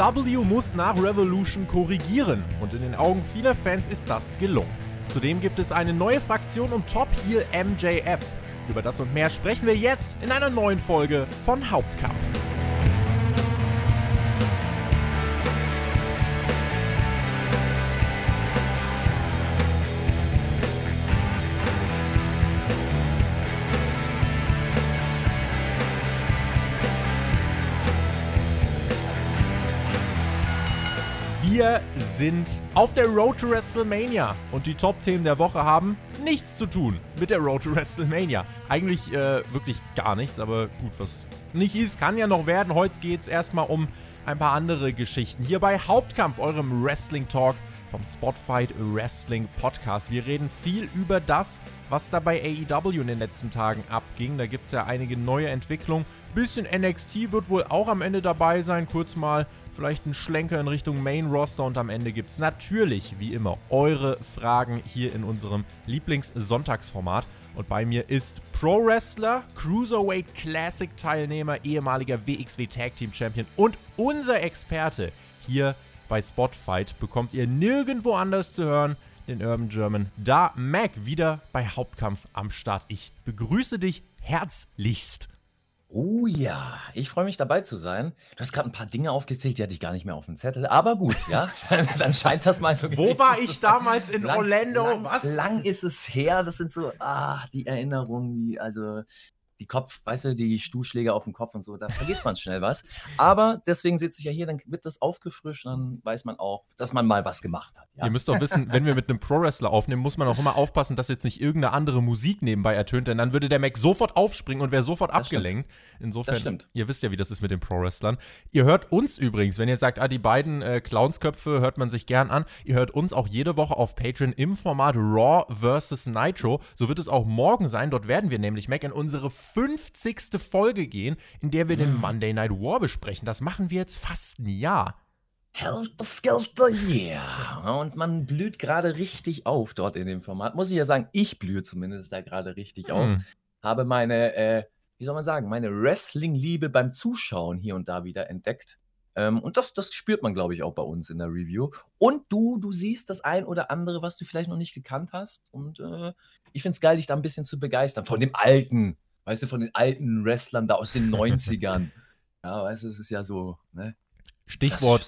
AEW muss nach Revolution korrigieren und in den Augen vieler Fans ist das gelungen. Zudem gibt es eine neue Fraktion um Top Heel MJF. Über das und mehr sprechen wir jetzt in einer neuen Folge von Hauptkampf. Wir sind auf der Road to WrestleMania und die Top-Themen der Woche haben nichts zu tun mit der Road to WrestleMania. Eigentlich äh, wirklich gar nichts, aber gut, was nicht ist, kann ja noch werden. Heute geht es erstmal um ein paar andere Geschichten. Hier bei Hauptkampf, eurem Wrestling-Talk vom Spotfight Wrestling Podcast. Wir reden viel über das, was da bei AEW in den letzten Tagen abging. Da gibt es ja einige neue Entwicklungen. Bisschen NXT wird wohl auch am Ende dabei sein. Kurz mal vielleicht ein Schlenker in Richtung Main Roster und am Ende gibt es natürlich, wie immer, eure Fragen hier in unserem Lieblings-Sonntagsformat. Und bei mir ist Pro Wrestler, Cruiserweight Classic Teilnehmer, ehemaliger WXW Tag Team Champion und unser Experte hier bei Spotfight. Bekommt ihr nirgendwo anders zu hören, den Urban German. Da Mac wieder bei Hauptkampf am Start. Ich begrüße dich herzlichst. Oh ja, ich freue mich dabei zu sein. Du hast gerade ein paar Dinge aufgezählt, die hatte ich gar nicht mehr auf dem Zettel. Aber gut, ja, dann scheint das mal so. Wo war ich damals in lang, Orlando? Lang, Was? Lang ist es her. Das sind so, ah, die Erinnerungen, die, also die Kopf, weißt du, die Stuhlschläge auf dem Kopf und so, da vergisst man schnell was. Aber deswegen sitze ich ja hier, dann wird das aufgefrischt, dann weiß man auch, dass man mal was gemacht hat. Ja? Ihr müsst doch wissen, wenn wir mit einem Pro-Wrestler aufnehmen, muss man auch immer aufpassen, dass jetzt nicht irgendeine andere Musik nebenbei ertönt, denn dann würde der Mac sofort aufspringen und wäre sofort das abgelenkt. Stimmt. Insofern, ihr wisst ja, wie das ist mit den Pro-Wrestlern. Ihr hört uns übrigens, wenn ihr sagt, ah, die beiden äh, Clownsköpfe hört man sich gern an, ihr hört uns auch jede Woche auf Patreon im Format Raw vs. Nitro. So wird es auch morgen sein. Dort werden wir nämlich, Mac, in unsere 50 nächste Folge gehen, in der wir den Monday Night War besprechen. Das machen wir jetzt fast ein Jahr. Helter Skelter, yeah. Und man blüht gerade richtig auf dort in dem Format. Muss ich ja sagen, ich blühe zumindest da gerade richtig auf. Hm. Habe meine, äh, wie soll man sagen, meine Wrestling-Liebe beim Zuschauen hier und da wieder entdeckt. Ähm, und das, das spürt man, glaube ich, auch bei uns in der Review. Und du, du siehst das ein oder andere, was du vielleicht noch nicht gekannt hast. Und äh, ich finde es geil, dich da ein bisschen zu begeistern. Von dem alten weißt du, von den alten Wrestlern da aus den 90ern. ja, weißt du, es ist ja so, ne? Stichwort,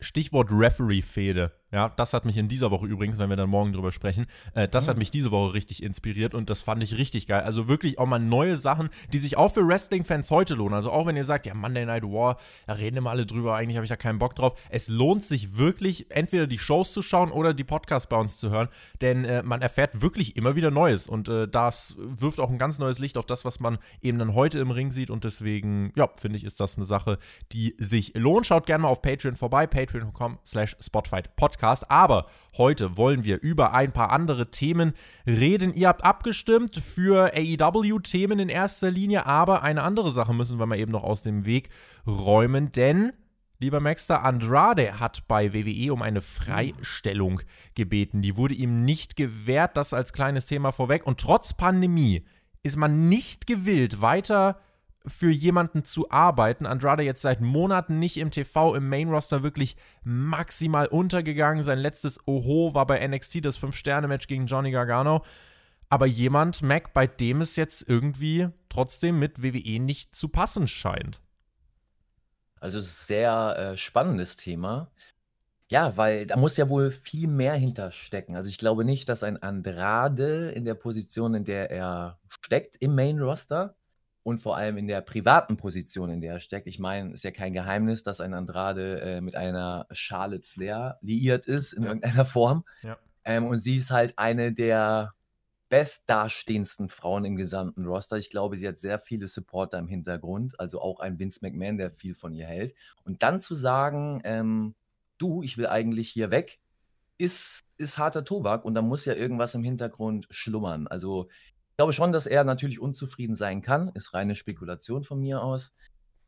Stichwort Referee-Fehde. Ja, das hat mich in dieser Woche übrigens, wenn wir dann morgen drüber sprechen, äh, das mhm. hat mich diese Woche richtig inspiriert und das fand ich richtig geil. Also wirklich auch mal neue Sachen, die sich auch für Wrestling-Fans heute lohnen. Also auch wenn ihr sagt, ja, Monday Night War, da reden immer alle drüber, eigentlich habe ich da keinen Bock drauf. Es lohnt sich wirklich, entweder die Shows zu schauen oder die Podcasts bei uns zu hören, denn äh, man erfährt wirklich immer wieder Neues und äh, das wirft auch ein ganz neues Licht auf das, was man eben dann heute im Ring sieht und deswegen, ja, finde ich, ist das eine Sache, die sich lohnt. Schaut gerne mal auf Patreon vorbei, patreon.com slash Spotfight Podcast. Aber heute wollen wir über ein paar andere Themen reden. Ihr habt abgestimmt für AEW-Themen in erster Linie, aber eine andere Sache müssen wir mal eben noch aus dem Weg räumen, denn Lieber Maxter, Andrade hat bei WWE um eine Freistellung gebeten. Die wurde ihm nicht gewährt, das als kleines Thema vorweg. Und trotz Pandemie ist man nicht gewillt, weiter für jemanden zu arbeiten. Andrade jetzt seit Monaten nicht im TV, im Main-Roster wirklich maximal untergegangen. Sein letztes Oho war bei NXT das 5-Sterne-Match gegen Johnny Gargano. Aber jemand, Mac, bei dem es jetzt irgendwie trotzdem mit WWE nicht zu passen scheint. Also sehr äh, spannendes Thema. Ja, weil da muss ja wohl viel mehr hinterstecken. Also ich glaube nicht, dass ein Andrade in der Position, in der er steckt, im Main Roster, und vor allem in der privaten Position, in der er steckt. Ich meine, ist ja kein Geheimnis, dass ein Andrade äh, mit einer Charlotte Flair liiert ist in ja. irgendeiner Form. Ja. Ähm, und sie ist halt eine der bestdastehendsten Frauen im gesamten Roster. Ich glaube, sie hat sehr viele Supporter im Hintergrund, also auch ein Vince McMahon, der viel von ihr hält. Und dann zu sagen, ähm, du, ich will eigentlich hier weg, ist, ist harter Tobak und da muss ja irgendwas im Hintergrund schlummern. Also glaube schon, dass er natürlich unzufrieden sein kann. Ist reine Spekulation von mir aus.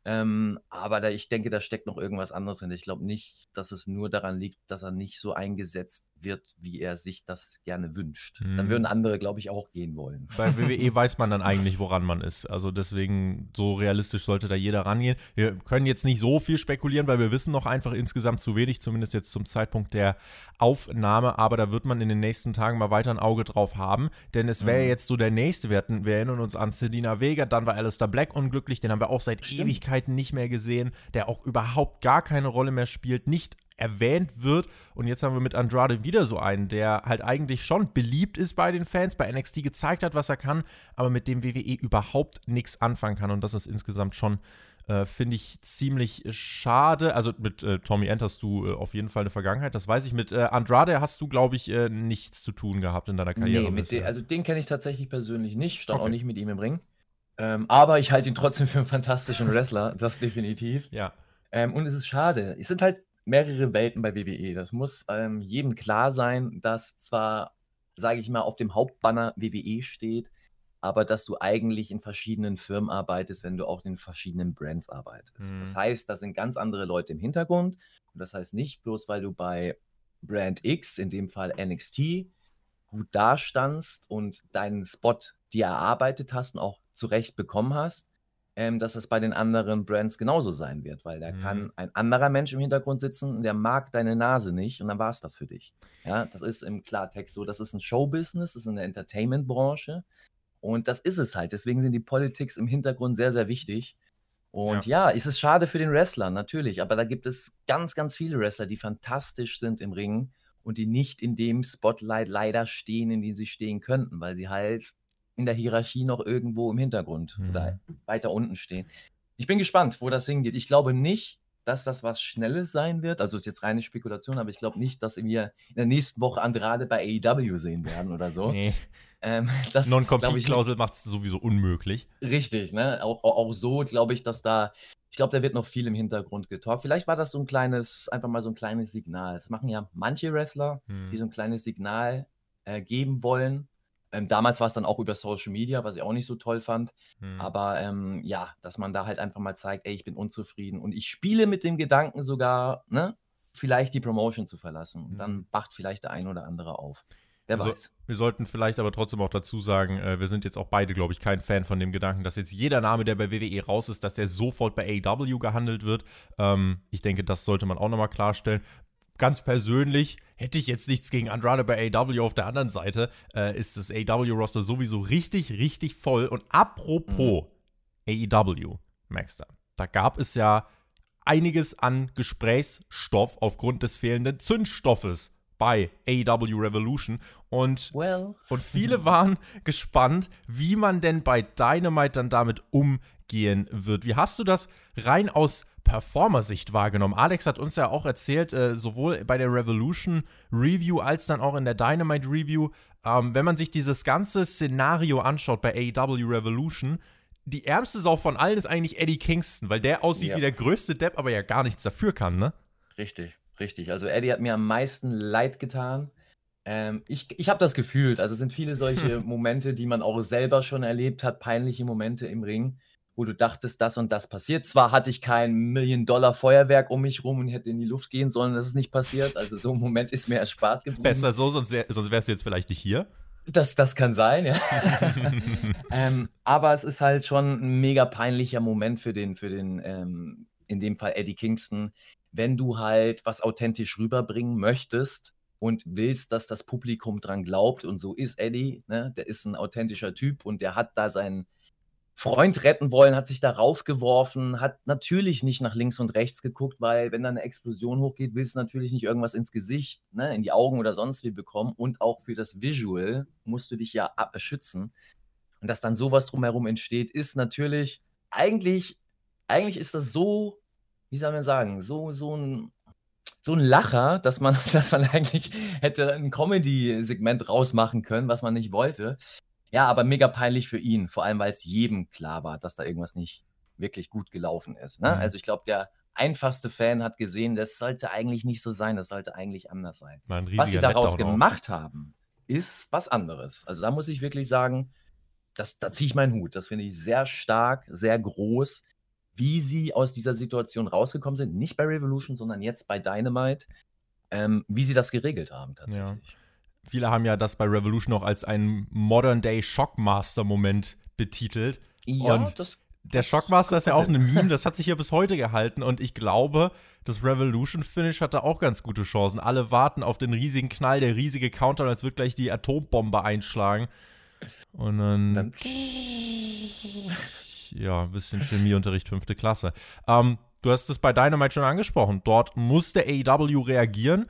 Ähm, aber da, ich denke, da steckt noch irgendwas anderes hin. Ich glaube nicht, dass es nur daran liegt, dass er nicht so eingesetzt wird, wie er sich das gerne wünscht. Mhm. Dann würden andere, glaube ich, auch gehen wollen. Bei WWE weiß man dann eigentlich, woran man ist. Also deswegen, so realistisch sollte da jeder rangehen. Wir können jetzt nicht so viel spekulieren, weil wir wissen noch einfach insgesamt zu wenig, zumindest jetzt zum Zeitpunkt der Aufnahme. Aber da wird man in den nächsten Tagen mal weiter ein Auge drauf haben. Denn es wäre mhm. jetzt so der nächste. Wir, hatten, wir erinnern uns an Selina Vega, dann war Alistair Black unglücklich. Den haben wir auch seit Stimmt. Ewigkeiten nicht mehr gesehen. Der auch überhaupt gar keine Rolle mehr spielt. Nicht erwähnt wird. Und jetzt haben wir mit Andrade wieder so einen, der halt eigentlich schon beliebt ist bei den Fans, bei NXT gezeigt hat, was er kann, aber mit dem WWE überhaupt nichts anfangen kann. Und das ist insgesamt schon, äh, finde ich, ziemlich schade. Also mit äh, Tommy End hast du äh, auf jeden Fall eine Vergangenheit, das weiß ich. Mit äh, Andrade hast du, glaube ich, äh, nichts zu tun gehabt in deiner Karriere. Nee, den, also den kenne ich tatsächlich persönlich nicht, stand okay. auch nicht mit ihm im Ring. Ähm, aber ich halte ihn trotzdem für einen fantastischen Wrestler, das definitiv. Ja. Ähm, und es ist schade. Es sind halt mehrere Welten bei WWE. Das muss ähm, jedem klar sein, dass zwar, sage ich mal, auf dem Hauptbanner WWE steht, aber dass du eigentlich in verschiedenen Firmen arbeitest, wenn du auch in verschiedenen Brands arbeitest. Mhm. Das heißt, da sind ganz andere Leute im Hintergrund. Und das heißt nicht bloß, weil du bei Brand X, in dem Fall NXT, gut dastandst und deinen Spot dir erarbeitet hast und auch zurecht bekommen hast, ähm, dass es bei den anderen Brands genauso sein wird, weil da mhm. kann ein anderer Mensch im Hintergrund sitzen und der mag deine Nase nicht und dann war es das für dich. Ja, das ist im Klartext so, das ist ein Showbusiness, das ist eine Entertainment-Branche und das ist es halt. Deswegen sind die Politics im Hintergrund sehr, sehr wichtig. Und ja. ja, es ist schade für den Wrestler, natürlich, aber da gibt es ganz, ganz viele Wrestler, die fantastisch sind im Ring und die nicht in dem Spotlight leider stehen, in dem sie stehen könnten, weil sie halt in der Hierarchie noch irgendwo im Hintergrund mhm. oder weiter unten stehen. Ich bin gespannt, wo das hingeht. Ich glaube nicht, dass das was Schnelles sein wird. Also ist jetzt reine Spekulation, aber ich glaube nicht, dass wir in der nächsten Woche Andrade bei AEW sehen werden oder so. Nee. Ähm, Non-Compete-Klausel macht es sowieso unmöglich. Richtig, ne? Auch, auch so glaube ich, dass da, ich glaube, da wird noch viel im Hintergrund getalkt. Vielleicht war das so ein kleines, einfach mal so ein kleines Signal. Das machen ja manche Wrestler, hm. die so ein kleines Signal äh, geben wollen ähm, damals war es dann auch über Social Media, was ich auch nicht so toll fand. Hm. Aber ähm, ja, dass man da halt einfach mal zeigt, ey, ich bin unzufrieden und ich spiele mit dem Gedanken sogar, ne, vielleicht die Promotion zu verlassen. Und hm. dann wacht vielleicht der ein oder andere auf. Wer wir weiß. Wir sollten vielleicht aber trotzdem auch dazu sagen, äh, wir sind jetzt auch beide, glaube ich, kein Fan von dem Gedanken, dass jetzt jeder Name, der bei WWE raus ist, dass der sofort bei AW gehandelt wird. Ähm, ich denke, das sollte man auch nochmal klarstellen ganz persönlich hätte ich jetzt nichts gegen Andrade bei AW. Auf der anderen Seite äh, ist das AW-Roster sowieso richtig, richtig voll. Und apropos mhm. AEW, Maxter, da gab es ja einiges an Gesprächsstoff aufgrund des fehlenden Zündstoffes bei AEW Revolution. Und, well. und viele waren gespannt, wie man denn bei Dynamite dann damit umgehen wird. Wie hast du das rein aus Performer-Sicht wahrgenommen? Alex hat uns ja auch erzählt, äh, sowohl bei der Revolution Review als dann auch in der Dynamite Review, ähm, wenn man sich dieses ganze Szenario anschaut bei AEW Revolution, die ärmste Sau von allen ist eigentlich Eddie Kingston, weil der aussieht ja. wie der größte Depp, aber ja gar nichts dafür kann, ne? Richtig, richtig. Also Eddie hat mir am meisten leid getan. Ähm, ich ich habe das gefühlt. Also es sind viele solche Momente, die man auch selber schon erlebt hat, peinliche Momente im Ring wo du dachtest, das und das passiert. Zwar hatte ich kein Million-Dollar-Feuerwerk um mich rum und hätte in die Luft gehen sollen, das ist nicht passiert. Also so ein Moment ist mir erspart geblieben. Besser so, sonst, wär, sonst wärst du jetzt vielleicht nicht hier. Das, das kann sein, ja. ähm, aber es ist halt schon ein mega peinlicher Moment für den, für den, ähm, in dem Fall Eddie Kingston, wenn du halt was authentisch rüberbringen möchtest und willst, dass das Publikum dran glaubt. Und so ist Eddie, ne? Der ist ein authentischer Typ und der hat da sein, Freund retten wollen, hat sich darauf geworfen, hat natürlich nicht nach links und rechts geguckt, weil wenn da eine Explosion hochgeht, willst du natürlich nicht irgendwas ins Gesicht, ne, in die Augen oder sonst wie bekommen. Und auch für das Visual musst du dich ja schützen. Und dass dann sowas drumherum entsteht, ist natürlich eigentlich, eigentlich ist das so, wie soll man sagen, so, so ein so ein Lacher, dass man, dass man eigentlich hätte ein Comedy-Segment rausmachen können, was man nicht wollte. Ja, aber mega peinlich für ihn, vor allem weil es jedem klar war, dass da irgendwas nicht wirklich gut gelaufen ist. Ne? Mhm. Also ich glaube, der einfachste Fan hat gesehen, das sollte eigentlich nicht so sein, das sollte eigentlich anders sein. Was sie daraus gemacht haben, ist was anderes. Also da muss ich wirklich sagen, das, da ziehe ich meinen Hut. Das finde ich sehr stark, sehr groß, wie sie aus dieser Situation rausgekommen sind. Nicht bei Revolution, sondern jetzt bei Dynamite. ähm, wie sie das geregelt haben tatsächlich. Ja. Viele haben ja das bei Revolution auch als einen Modern-Day Shockmaster-Moment betitelt. Ja, und das der Shockmaster ist ja auch ein Meme, das hat sich ja bis heute gehalten und ich glaube, das Revolution Finish hatte auch ganz gute Chancen. Alle warten auf den riesigen Knall, der riesige Counter, als wird gleich die Atombombe einschlagen. Und dann. dann ja, ein bisschen Chemieunterricht, fünfte Klasse. Ähm, du hast es bei Dynamite schon angesprochen. Dort musste AEW reagieren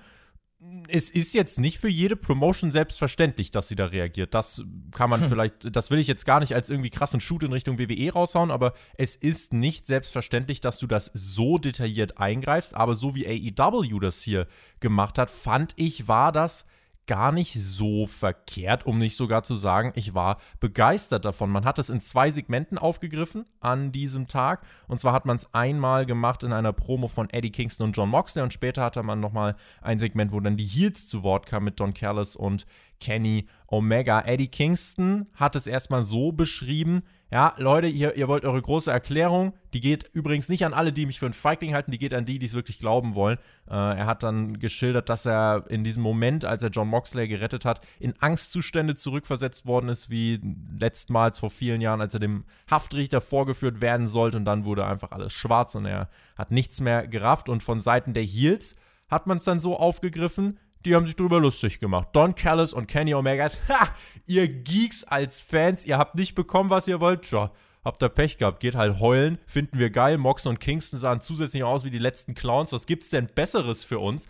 es ist jetzt nicht für jede Promotion selbstverständlich, dass sie da reagiert. Das kann man hm. vielleicht, das will ich jetzt gar nicht als irgendwie krassen Shoot in Richtung WWE raushauen, aber es ist nicht selbstverständlich, dass du das so detailliert eingreifst. Aber so wie AEW das hier gemacht hat, fand ich, war das gar nicht so verkehrt, um nicht sogar zu sagen, ich war begeistert davon. Man hat es in zwei Segmenten aufgegriffen an diesem Tag. Und zwar hat man es einmal gemacht in einer Promo von Eddie Kingston und John Moxley und später hatte man nochmal ein Segment, wo dann die Heels zu Wort kamen mit Don Callis und Kenny Omega. Eddie Kingston hat es erstmal so beschrieben, ja, Leute, ihr, ihr wollt eure große Erklärung. Die geht übrigens nicht an alle, die mich für einen Feigling halten, die geht an die, die es wirklich glauben wollen. Äh, er hat dann geschildert, dass er in diesem Moment, als er John Moxley gerettet hat, in Angstzustände zurückversetzt worden ist, wie letztmals vor vielen Jahren, als er dem Haftrichter vorgeführt werden sollte. Und dann wurde einfach alles schwarz und er hat nichts mehr gerafft. Und von Seiten der Heels hat man es dann so aufgegriffen, die haben sich drüber lustig gemacht. Don Callis und Kenny Omega, ha, ihr Geeks als Fans, ihr habt nicht bekommen, was ihr wollt. Ja, habt ihr Pech gehabt, geht halt heulen, finden wir geil. Mox und Kingston sahen zusätzlich aus wie die letzten Clowns. Was gibt's denn Besseres für uns?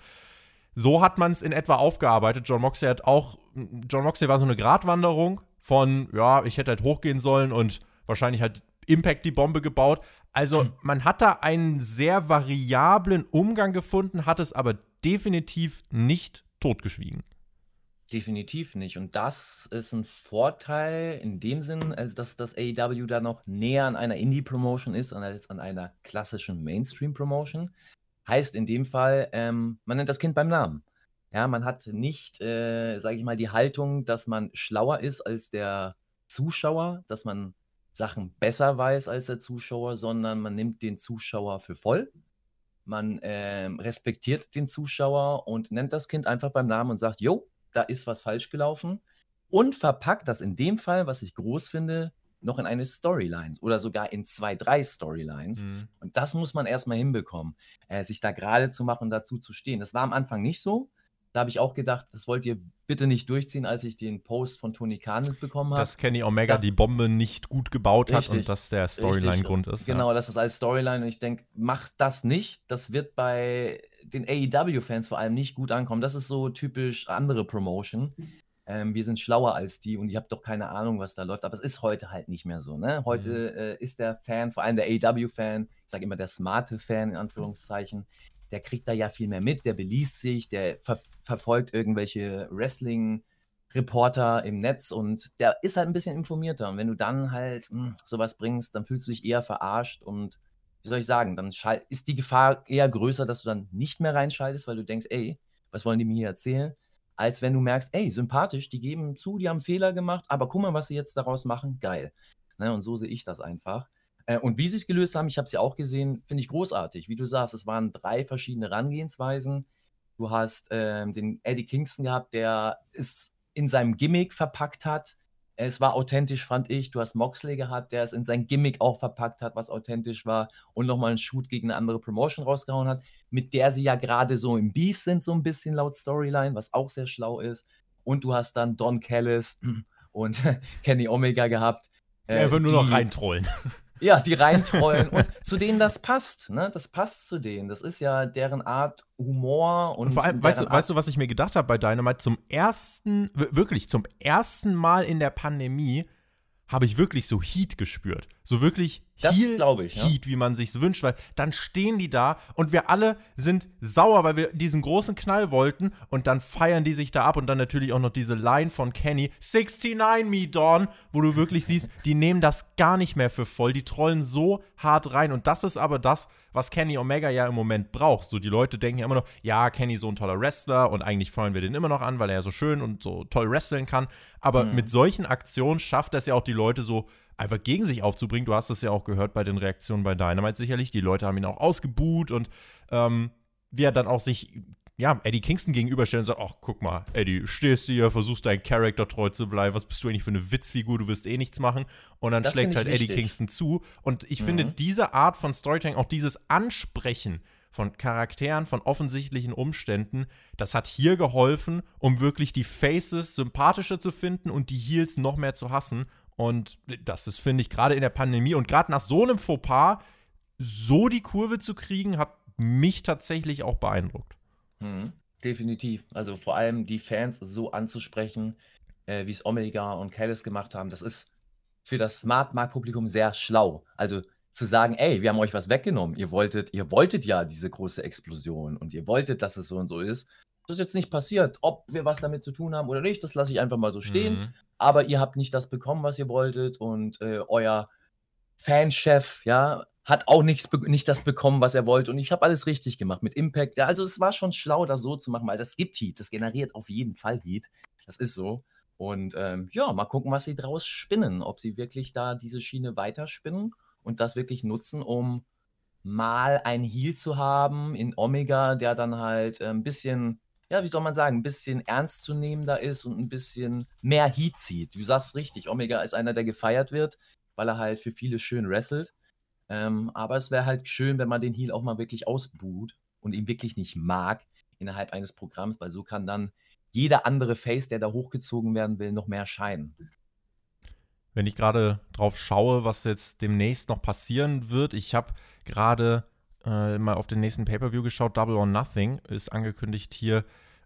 So hat man es in etwa aufgearbeitet. John Moxley hat auch, John Moxley war so eine Gratwanderung von, ja, ich hätte halt hochgehen sollen und wahrscheinlich hat Impact die Bombe gebaut. Also man hat da einen sehr variablen Umgang gefunden, hat es aber definitiv nicht totgeschwiegen. Definitiv nicht. Und das ist ein Vorteil in dem Sinn, als dass das AEW da noch näher an einer Indie-Promotion ist als an einer klassischen Mainstream-Promotion. Heißt in dem Fall, ähm, man nennt das Kind beim Namen. Ja, man hat nicht, äh, sage ich mal, die Haltung, dass man schlauer ist als der Zuschauer, dass man Sachen besser weiß als der Zuschauer, sondern man nimmt den Zuschauer für voll man äh, respektiert den Zuschauer und nennt das Kind einfach beim Namen und sagt, jo, da ist was falsch gelaufen. Und verpackt das in dem Fall, was ich groß finde, noch in eine Storyline oder sogar in zwei, drei Storylines. Mhm. Und das muss man erstmal hinbekommen, äh, sich da gerade zu machen und dazu zu stehen. Das war am Anfang nicht so. Da habe ich auch gedacht, das wollt ihr bitte nicht durchziehen, als ich den Post von Tony Khan mitbekommen habe. Dass Kenny Omega da, die Bombe nicht gut gebaut richtig, hat und dass der Storyline-Grund ist. Genau, ja. das ist als Storyline und ich denke, macht das nicht. Das wird bei den AEW-Fans vor allem nicht gut ankommen. Das ist so typisch andere Promotion. Ähm, wir sind schlauer als die und ihr habt doch keine Ahnung, was da läuft. Aber es ist heute halt nicht mehr so. Ne? Heute mhm. äh, ist der Fan, vor allem der AEW-Fan, ich sage immer der smarte Fan in Anführungszeichen, der kriegt da ja viel mehr mit, der beliest sich, der ver verfolgt irgendwelche Wrestling-Reporter im Netz und der ist halt ein bisschen informierter. Und wenn du dann halt mh, hm, sowas bringst, dann fühlst du dich eher verarscht und wie soll ich sagen, dann ist die Gefahr eher größer, dass du dann nicht mehr reinschaltest, weil du denkst, ey, was wollen die mir hier erzählen? Als wenn du merkst, ey, sympathisch, die geben zu, die haben Fehler gemacht, aber guck mal, was sie jetzt daraus machen, geil. Ne, und so sehe ich das einfach. Äh, und wie sie es gelöst haben, ich habe es ja auch gesehen, finde ich großartig. Wie du sagst, es waren drei verschiedene Herangehensweisen. Du hast ähm, den Eddie Kingston gehabt, der es in seinem Gimmick verpackt hat. Es war authentisch, fand ich. Du hast Moxley gehabt, der es in sein Gimmick auch verpackt hat, was authentisch war und nochmal einen Shoot gegen eine andere Promotion rausgehauen hat, mit der sie ja gerade so im Beef sind, so ein bisschen laut Storyline, was auch sehr schlau ist. Und du hast dann Don Callis und Kenny Omega gehabt. Äh, Einfach nur noch reintrollen. Ja, die reintrollen und zu denen das passt, ne? Das passt zu denen. Das ist ja deren Art Humor und, und vor allem, weißt du, weißt du, was ich mir gedacht habe bei Dynamite? Zum ersten, wirklich zum ersten Mal in der Pandemie habe ich wirklich so Heat gespürt. So wirklich das glaube ich, Heat, ja. wie man sich wünscht, weil dann stehen die da und wir alle sind sauer, weil wir diesen großen Knall wollten und dann feiern die sich da ab und dann natürlich auch noch diese Line von Kenny, 69 me Dawn, wo du wirklich siehst, die nehmen das gar nicht mehr für voll, die trollen so hart rein und das ist aber das, was Kenny Omega ja im Moment braucht. So die Leute denken ja immer noch, ja, Kenny so ein toller Wrestler und eigentlich feuern wir den immer noch an, weil er ja so schön und so toll wresteln kann, aber mhm. mit solchen Aktionen schafft das ja auch die Leute so einfach gegen sich aufzubringen. Du hast es ja auch gehört bei den Reaktionen bei Dynamite sicherlich. Die Leute haben ihn auch ausgebuht und ähm, wie er dann auch sich ja, Eddie Kingston gegenüberstellen und sagt, ach, guck mal, Eddie, stehst du hier, versuchst deinem Charakter treu zu bleiben, was bist du eigentlich für eine Witzfigur, du wirst eh nichts machen. Und dann das schlägt halt wichtig. Eddie Kingston zu. Und ich mhm. finde, diese Art von Storytelling, auch dieses Ansprechen von Charakteren, von offensichtlichen Umständen, das hat hier geholfen, um wirklich die Faces sympathischer zu finden und die Heels noch mehr zu hassen. Und das ist, finde ich, gerade in der Pandemie und gerade nach so einem Fauxpas, so die Kurve zu kriegen, hat mich tatsächlich auch beeindruckt. Mhm. Definitiv. Also vor allem die Fans so anzusprechen, äh, wie es Omega und Callis gemacht haben, das ist für das Smart-Markt-Publikum sehr schlau. Also zu sagen, ey, wir haben euch was weggenommen. Ihr wolltet, ihr wolltet ja diese große Explosion und ihr wolltet, dass es so und so ist. Das ist jetzt nicht passiert. Ob wir was damit zu tun haben oder nicht, das lasse ich einfach mal so stehen. Mhm. Aber ihr habt nicht das bekommen, was ihr wolltet und äh, euer Fanchef, ja, hat auch nichts, nicht das bekommen, was er wollte. Und ich habe alles richtig gemacht mit Impact. Ja, also es war schon schlau, das so zu machen, weil das gibt Heat. Das generiert auf jeden Fall Heat. Das ist so. Und ähm, ja, mal gucken, was sie draus spinnen. Ob sie wirklich da diese Schiene weiterspinnen und das wirklich nutzen, um mal ein Heal zu haben in Omega, der dann halt äh, ein bisschen, ja, wie soll man sagen, ein bisschen ernstzunehmender ist und ein bisschen mehr Heat zieht. Du sagst richtig, Omega ist einer, der gefeiert wird, weil er halt für viele schön wrestelt. Ähm, aber es wäre halt schön, wenn man den Heal auch mal wirklich ausbuht und ihn wirklich nicht mag innerhalb eines Programms, weil so kann dann jeder andere Face, der da hochgezogen werden will, noch mehr scheinen. Wenn ich gerade drauf schaue, was jetzt demnächst noch passieren wird, ich habe gerade äh, mal auf den nächsten Pay-Per-View geschaut, Double or Nothing ist angekündigt hier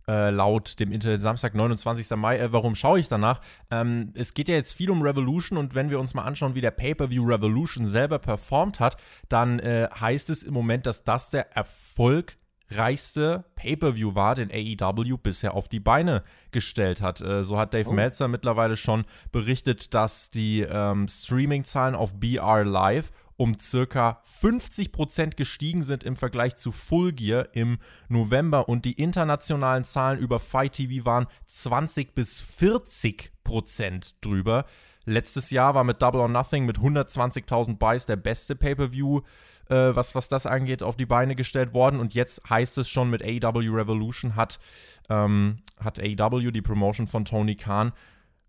äh, laut dem Internet Samstag, 29. Mai. Äh, warum schaue ich danach? Ähm, es geht ja jetzt viel um Revolution und wenn wir uns mal anschauen, wie der Pay-Per-View Revolution selber performt hat, dann äh, heißt es im Moment, dass das der Erfolg reichste Pay-per-view war, den AEW bisher auf die Beine gestellt hat. Äh, so hat Dave oh. Meltzer mittlerweile schon berichtet, dass die ähm, Streaming-Zahlen auf BR Live um circa 50% gestiegen sind im Vergleich zu Full Gear im November und die internationalen Zahlen über Fight TV waren 20 bis 40% drüber. Letztes Jahr war mit Double or Nothing mit 120.000 Buys der beste Pay-per-View, äh, was, was das angeht, auf die Beine gestellt worden. Und jetzt heißt es schon mit AEW Revolution hat, ähm, hat AEW, die Promotion von Tony Khan,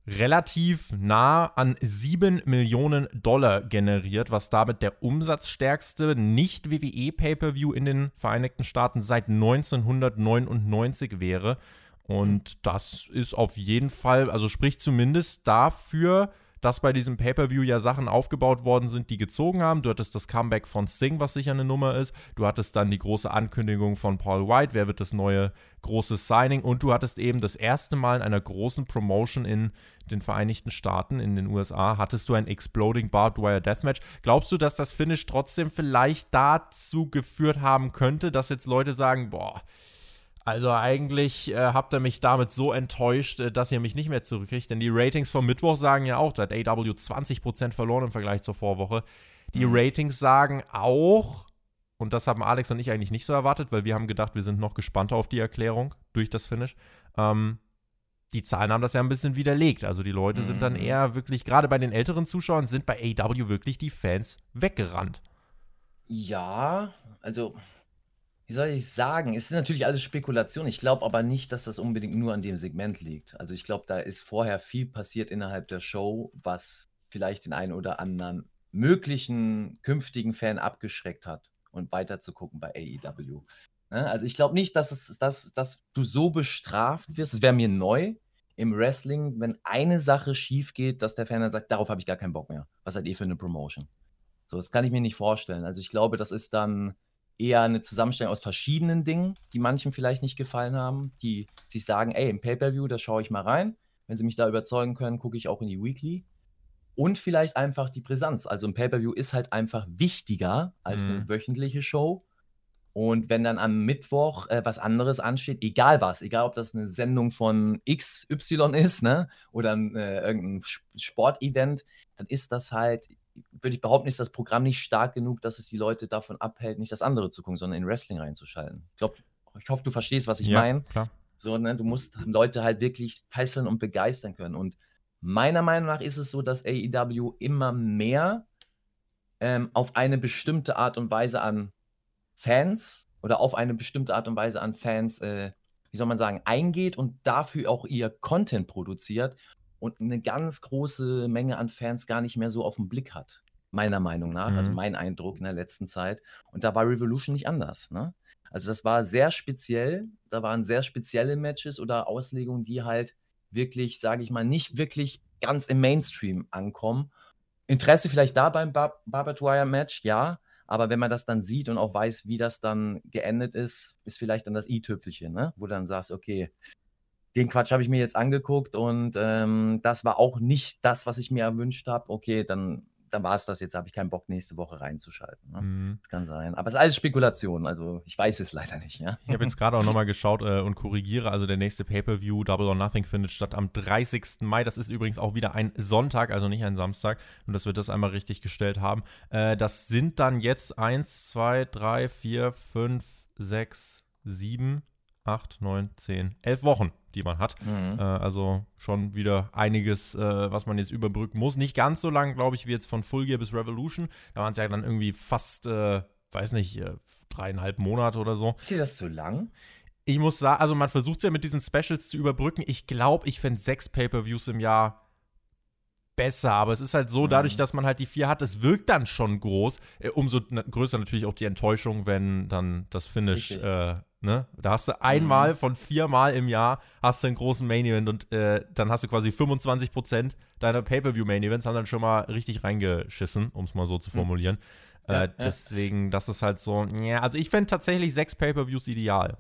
relativ nah an 7 Millionen Dollar generiert, was damit der umsatzstärkste nicht-WWE Pay-per-View in den Vereinigten Staaten seit 1999 wäre. Und das ist auf jeden Fall, also spricht zumindest dafür, dass bei diesem Pay-Per-View ja Sachen aufgebaut worden sind, die gezogen haben. Du hattest das Comeback von Sting, was sicher eine Nummer ist. Du hattest dann die große Ankündigung von Paul White, wer wird das neue große Signing. Und du hattest eben das erste Mal in einer großen Promotion in den Vereinigten Staaten, in den USA, hattest du ein Exploding Barbed Wire Deathmatch. Glaubst du, dass das Finish trotzdem vielleicht dazu geführt haben könnte, dass jetzt Leute sagen, boah, also eigentlich äh, habt ihr mich damit so enttäuscht, äh, dass ihr mich nicht mehr zurückkriegt. Denn die Ratings vom Mittwoch sagen ja auch, da hat AW 20% verloren im Vergleich zur Vorwoche. Die mhm. Ratings sagen auch, und das haben Alex und ich eigentlich nicht so erwartet, weil wir haben gedacht, wir sind noch gespannter auf die Erklärung durch das Finish. Ähm, die Zahlen haben das ja ein bisschen widerlegt. Also die Leute mhm. sind dann mhm. eher wirklich, gerade bei den älteren Zuschauern, sind bei AW wirklich die Fans weggerannt. Ja, also wie soll ich sagen? Es ist natürlich alles Spekulation. Ich glaube aber nicht, dass das unbedingt nur an dem Segment liegt. Also ich glaube, da ist vorher viel passiert innerhalb der Show, was vielleicht den einen oder anderen möglichen künftigen Fan abgeschreckt hat und weiter zu gucken bei AEW. Ne? Also ich glaube nicht, dass, es, dass, dass du so bestraft wirst. Es wäre mir neu im Wrestling, wenn eine Sache schief geht, dass der Fan dann sagt, darauf habe ich gar keinen Bock mehr. Was seid ihr für eine Promotion? So, das kann ich mir nicht vorstellen. Also ich glaube, das ist dann eher eine Zusammenstellung aus verschiedenen Dingen, die manchen vielleicht nicht gefallen haben, die sich sagen, ey, im Pay-Per-View, da schaue ich mal rein. Wenn sie mich da überzeugen können, gucke ich auch in die Weekly. Und vielleicht einfach die Brisanz. Also ein Pay-Per-View ist halt einfach wichtiger als mhm. eine wöchentliche Show. Und wenn dann am Mittwoch äh, was anderes ansteht, egal was, egal ob das eine Sendung von XY ist, ne, oder äh, irgendein Sportevent, dann ist das halt, würde ich behaupten, ist das Programm nicht stark genug, dass es die Leute davon abhält, nicht das andere zu gucken, sondern in Wrestling reinzuschalten. Ich glaube, ich hoffe, du verstehst, was ich ja, meine. So, ne, du musst Leute halt wirklich fesseln und begeistern können. Und meiner Meinung nach ist es so, dass AEW immer mehr ähm, auf eine bestimmte Art und Weise an Fans oder auf eine bestimmte Art und Weise an Fans, äh, wie soll man sagen, eingeht und dafür auch ihr Content produziert und eine ganz große Menge an Fans gar nicht mehr so auf den Blick hat. Meiner Meinung nach, also Mhm. mein Eindruck in der letzten Zeit. Und da war Revolution nicht anders. Ne? Also das war sehr speziell. Da waren sehr spezielle Matches oder Auslegungen, die halt wirklich, sage ich mal, nicht wirklich ganz im Mainstream ankommen. Interesse vielleicht da beim Bar Barbed Wire Match, ja. Aber wenn man das dann sieht und auch weiß, wie das dann geendet ist, ist vielleicht dann das i-Tüpfelchen, ne? wo du dann sagst, okay, den Quatsch habe ich mir jetzt angeguckt und ähm, das war auch nicht das, was ich mir erwünscht habe. Okay, dann, dann war es das. Jetzt habe ich keinen Bock, nächste Woche reinzuschalten. Ne? Mhm. Das kann sein. Aber es ist alles Spekulation. Also ich weiß es leider nicht. Ja? Ich habe jetzt gerade auch nochmal geschaut äh, und korrigiere. Also der nächste Pay-Per-View, Double or Nothing, findet statt am 30. Mai. Das ist übrigens auch wieder ein Sonntag, also nicht ein Samstag. Und dass wir das einmal richtig gestellt haben. Äh, das sind dann jetzt 1, 2, 3, 4, 5, 6, 7, 8, 9, 10, 11 Wochen, die man hat. Mhm. Äh, also schon wieder einiges, äh, was man jetzt überbrücken muss. Nicht ganz so lang, glaube ich, wie jetzt von Full Gear bis Revolution. Da waren es ja dann irgendwie fast, äh, weiß nicht, äh, dreieinhalb Monate oder so. Ist dir das zu lang? Ich muss sagen, also man versucht es ja mit diesen Specials zu überbrücken. Ich glaube, ich fände sechs Pay-Per-Views im Jahr besser, aber es ist halt so, dadurch, Mhm. dass man halt die vier hat, es wirkt dann schon groß. Äh, umso größer natürlich auch die Enttäuschung, wenn dann das Finish, äh, ne? Da hast du einmal Mhm. von viermal im Jahr hast du einen großen Main Event und äh, dann hast du quasi 25% deiner Pay-Per-View Main Events haben dann schon mal richtig reingeschissen, um es mal so zu formulieren. Mhm. Ja, äh, ja. deswegen, das ist halt so, ja, also ich fände tatsächlich sechs Pay-Per-Views ideal.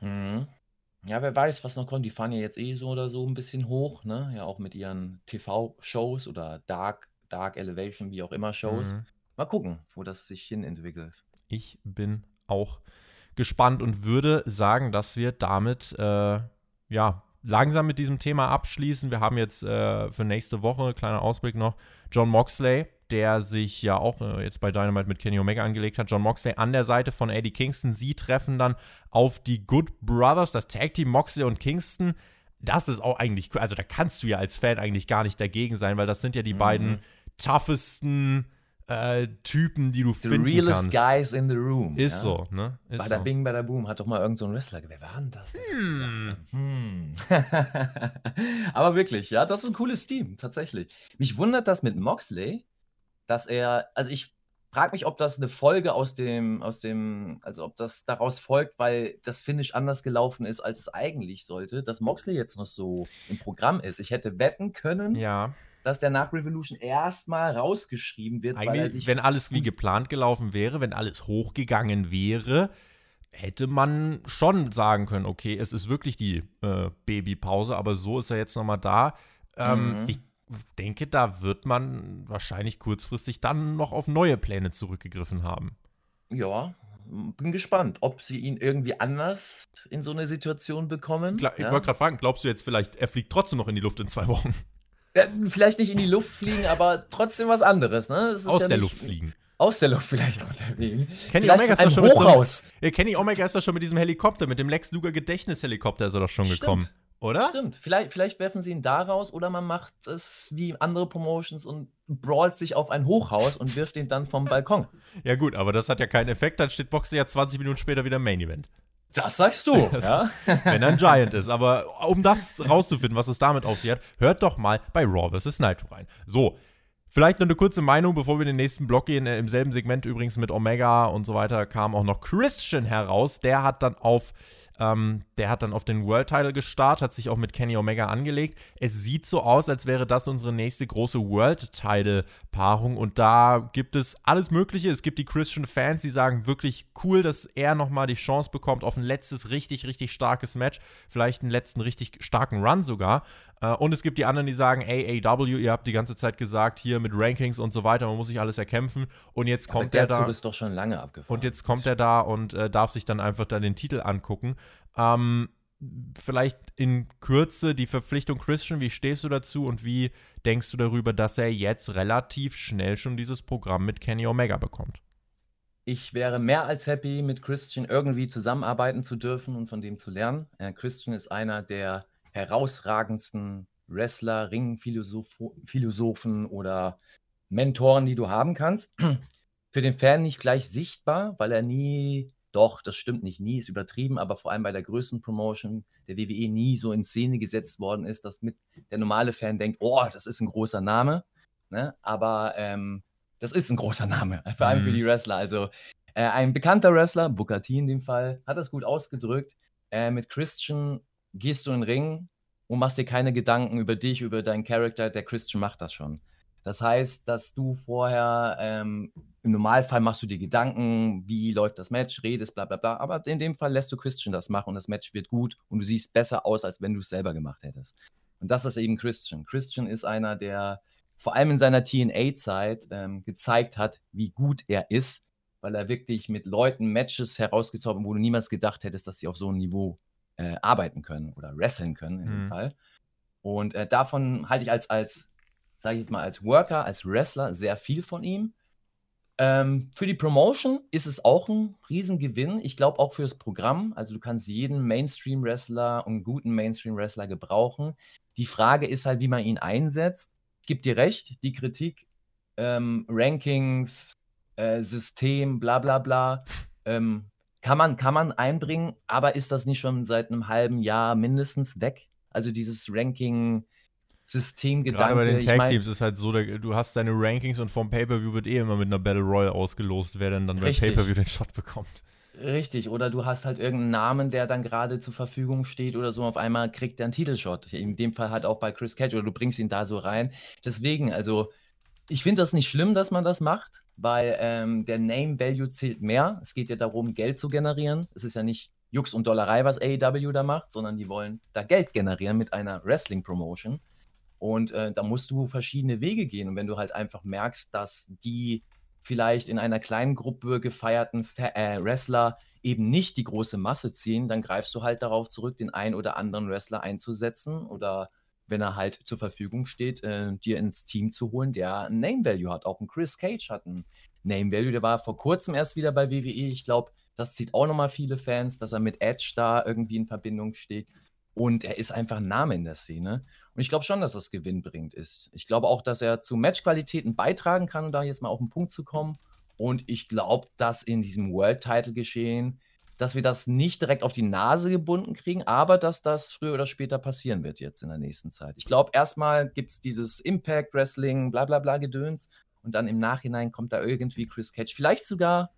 Mhm. Ja, wer weiß, was noch kommt. Die fahren ja jetzt eh so oder so ein bisschen hoch, ne? Ja, auch mit ihren TV-Shows oder Dark, Dark Elevation, wie auch immer Shows. Mhm. Mal gucken, wo das sich hin entwickelt. Ich bin auch gespannt und würde sagen, dass wir damit äh, ja langsam mit diesem Thema abschließen. Wir haben jetzt äh, für nächste Woche, kleiner Ausblick noch, John Moxley, der sich ja auch äh, jetzt bei Dynamite mit Kenny Omega angelegt hat. John Moxley an der Seite von Eddie Kingston. Sie treffen dann auf die Good Brothers, das Tag Team Moxley und Kingston. Das ist auch eigentlich, cool. also da kannst du ja als Fan eigentlich gar nicht dagegen sein, weil das sind ja die Mhm. beiden toughesten äh, Typen, die du The finden realest kannst. guys in the room. Ist ja? so, ne? Ist Bada so. bing, bada boom, hat doch mal irgend so ein Wrestler. Wer war denn das? hat? Hm. Aber wirklich, ja, das ist ein cooles Team, tatsächlich. Mich wundert das mit Moxley, dass er, also ich frage mich, ob das eine Folge aus dem, aus dem, also ob das daraus folgt, weil das Finish anders gelaufen ist, als es eigentlich sollte, dass Moxley jetzt noch so im Programm ist. Ich hätte wetten können, Ja, dass der nach Revolution erstmal rausgeschrieben wird, weil er eigentlich, sich wenn alles wie geplant gelaufen wäre, wenn alles hochgegangen wäre, hätte man schon sagen können, okay, es ist wirklich die äh, Babypause, aber so ist er jetzt nochmal da. Ähm, Mhm. Ich denke, da wird man wahrscheinlich kurzfristig dann noch auf neue Pläne zurückgegriffen haben. Ja, bin gespannt, ob sie ihn irgendwie anders in so eine Situation bekommen. Klar, ich ja? wollte gerade fragen, glaubst du jetzt vielleicht, er fliegt trotzdem noch in die Luft in zwei Wochen? Ja, vielleicht nicht in die Luft fliegen, aber trotzdem was anderes, ne? Aus ja der Luft fliegen. Aus der Luft vielleicht unterwegs. Kenny vielleicht Omega ist doch schon mit so Hochhaus. Ja, Kenny Omega ist doch schon mit diesem Helikopter, mit dem Lex Luger Gedächtnishelikopter ist er doch schon Stimmt. gekommen. Oder? Stimmt. Vielleicht, vielleicht werfen sie ihn da raus oder man macht es wie andere Promotions und brawlt sich auf ein Hochhaus und wirft ihn dann vom Balkon. Ja, gut, aber das hat ja keinen Effekt, dann steht Boxer ja 20 Minuten später wieder im Main Event. Das sagst du, ja? Wenn er ein Giant ist. Aber um das rauszufinden, was es damit auf sich hat, hört doch mal bei Raw vs. Nitro rein. So. Vielleicht noch eine kurze Meinung, bevor wir in den nächsten Block gehen. Äh, Im selben Segment übrigens mit Omega und so weiter kam auch noch Christian heraus. Der hat dann auf, ähm, der hat dann auf den World Title gestartet, hat sich auch mit Kenny Omega angelegt. Es sieht so aus, als wäre das unsere nächste große World Title Paarung und da gibt es alles Mögliche. Es gibt die Christian Fans, die sagen wirklich cool, dass er nochmal die Chance bekommt auf ein letztes richtig, richtig starkes Match. Vielleicht einen letzten richtig starken Run sogar. Äh, Und es gibt die anderen, die sagen, AAW, ihr habt die ganze Zeit gesagt, hier mit Rankings und so weiter, man muss sich alles erkämpfen. Und jetzt Aber kommt der der da. Zug ist doch schon lange abgefahren. Und jetzt kommt er da und äh, darf sich dann einfach dann den Titel angucken. Ähm, vielleicht in Kürze die Verpflichtung Christian, wie stehst du dazu und wie denkst du darüber, dass er jetzt relativ schnell schon dieses Programm mit Kenny Omega bekommt? Ich wäre mehr als happy, mit Christian irgendwie zusammenarbeiten zu dürfen und von dem zu lernen. Äh, Christian ist einer der herausragendsten Wrestler, Ringphilosophen oder Mentoren, die du haben kannst. Für den Fan nicht gleich sichtbar, weil er nie doch, das stimmt nicht nie, ist übertrieben, aber vor allem bei der größten Promotion der WWE nie so in Szene gesetzt worden ist, dass mit der normale Fan denkt, oh, das ist ein großer Name. Ne? Aber ähm, das ist ein großer Name, vor allem mhm. für die Wrestler. Also äh, ein bekannter Wrestler, Booker T in dem Fall, hat das gut ausgedrückt. Äh, mit Christian gehst du in den Ring und machst dir keine Gedanken über dich, über deinen Charakter. Der Christian macht das schon. Das heißt, dass du vorher ähm, im Normalfall machst du dir Gedanken, wie läuft das Match, redest, bla bla bla. Aber in dem Fall lässt du Christian das machen und das Match wird gut und du siehst besser aus, als wenn du es selber gemacht hättest. Und das ist eben Christian. Christian ist einer, der vor allem in seiner TNA-Zeit ähm, gezeigt hat, wie gut er ist, weil er wirklich mit Leuten Matches herausgezaubert, wo du niemals gedacht hättest, dass sie auf so einem Niveau äh, arbeiten können oder wresteln können in mhm. dem Fall. Und äh, davon halte ich als, als sage ich jetzt mal, als Worker, als Wrestler sehr viel von ihm. Ähm, für die Promotion ist es auch ein Riesengewinn. Ich glaube auch fürs Programm. Also du kannst jeden Mainstream-Wrestler und guten Mainstream-Wrestler gebrauchen. Die Frage ist halt, wie man ihn einsetzt. Gebe dir recht, die Kritik, ähm, Rankings, äh, System, bla bla bla, ähm, kann, man, kann man einbringen, aber ist das nicht schon seit einem halben Jahr mindestens weg? Also dieses Ranking, Systemgedanke. Gerade bei den Tag Teams ist halt so, du hast deine Rankings und vom Pay-Per-View wird eh immer mit einer Battle Royale ausgelost, wer denn dann beim Pay-Per-View den Shot bekommt. Richtig, oder du hast halt irgendeinen Namen, der dann gerade zur Verfügung steht oder so, auf einmal kriegt er einen Titelshot. In dem Fall halt auch bei Chris Cage oder du bringst ihn da so rein. Deswegen, also ich finde das nicht schlimm, dass man das macht, weil ähm, der Name Value zählt mehr. Es geht ja darum, Geld zu generieren. Es ist ja nicht Jux und Dollerei, was AEW da macht, sondern die wollen da Geld generieren mit einer Wrestling-Promotion. Und äh, da musst du verschiedene Wege gehen. Und wenn du halt einfach merkst, dass die vielleicht in einer kleinen Gruppe gefeierten äh, Wrestler eben nicht die große Masse ziehen, dann greifst du halt darauf zurück, den einen oder anderen Wrestler einzusetzen oder wenn er halt zur Verfügung steht, äh, dir ins Team zu holen, der ein Name Value hat. Auch ein Chris Cage hat ein Name Value. Der war vor kurzem erst wieder bei WWE. Ich glaube, das zieht auch nochmal viele Fans, dass er mit Edge da irgendwie in Verbindung steht. Und er ist einfach ein Name in der Szene. Und ich glaube schon, dass das gewinnbringend ist. Ich glaube auch, dass er zu Matchqualitäten beitragen kann, um da jetzt mal auf den Punkt zu kommen. Und ich glaube, dass in diesem World-Title-Geschehen, dass wir das nicht direkt auf die Nase gebunden kriegen, aber dass das früher oder später passieren wird jetzt in der nächsten Zeit. Ich glaube, erstmal gibt es dieses Impact Wrestling, bla bla bla Gedöns. Und dann im Nachhinein kommt da irgendwie Chris Cage. Vielleicht sogar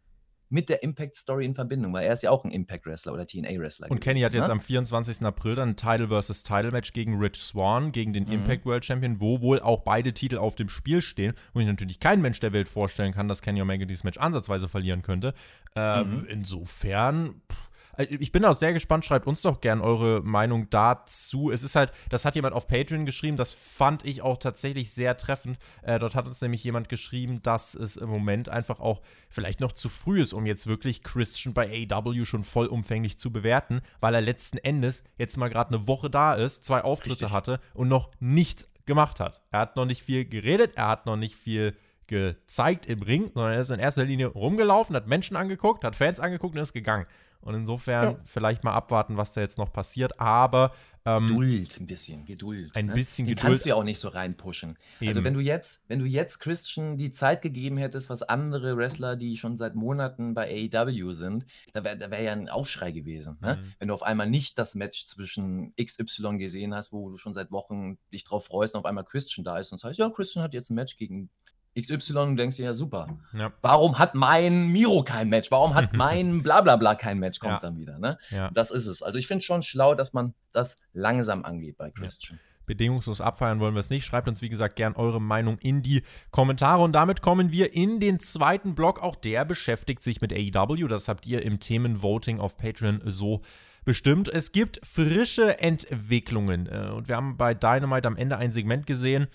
mit der Impact Story in Verbindung, weil er ist ja auch ein Impact Wrestler oder TNA Wrestler. Und Kenny hat ne? jetzt am 24. April dann ein Title vs. Title Match gegen Rich Swan, gegen den mhm. Impact World Champion, wo wohl auch beide Titel auf dem Spiel stehen, wo ich natürlich kein Mensch der Welt vorstellen kann, dass Kenny Omega dieses Match ansatzweise verlieren könnte. Ähm, mhm. Insofern. Pff, ich bin auch sehr gespannt, schreibt uns doch gern eure Meinung dazu. Es ist halt, das hat jemand auf Patreon geschrieben, das fand ich auch tatsächlich sehr treffend. Äh, dort hat uns nämlich jemand geschrieben, dass es im Moment einfach auch vielleicht noch zu früh ist, um jetzt wirklich Christian bei AW schon vollumfänglich zu bewerten, weil er letzten Endes jetzt mal gerade eine Woche da ist, zwei Auftritte Richtig. hatte und noch nichts gemacht hat. Er hat noch nicht viel geredet, er hat noch nicht viel gezeigt im Ring, sondern er ist in erster Linie rumgelaufen, hat Menschen angeguckt, hat Fans angeguckt und ist gegangen. Und insofern ja. vielleicht mal abwarten, was da jetzt noch passiert. Aber ähm, Geduld, ein bisschen, Geduld. Ein ne? bisschen Den Geduld. kannst du ja auch nicht so reinpushen. Also Eben. Also wenn du jetzt, wenn du jetzt Christian die Zeit gegeben hättest, was andere Wrestler, die schon seit Monaten bei AEW sind, da wäre da wär ja ein Aufschrei gewesen. Ne? Mhm. Wenn du auf einmal nicht das Match zwischen XY gesehen hast, wo du schon seit Wochen dich drauf freust und auf einmal Christian da ist und sagst, ja, Christian hat jetzt ein Match gegen XY und denkst dir, ja, super. Ja. Warum hat mein Miro kein Match? Warum hat mein Blablabla kein Match? Kommt ja. dann wieder. Ne? Ja. Das ist es. Also ich finde es schon schlau, dass man das langsam angeht bei Christian. Bedingungslos abfeiern wollen wir es nicht. Schreibt uns, wie gesagt, gern eure Meinung in die Kommentare. Und damit kommen wir in den zweiten Block. Auch der beschäftigt sich mit AEW. Das habt ihr im Themenvoting auf Patreon so bestimmt. Es gibt frische Entwicklungen. Äh, und wir haben bei Dynamite am Ende ein Segment gesehen,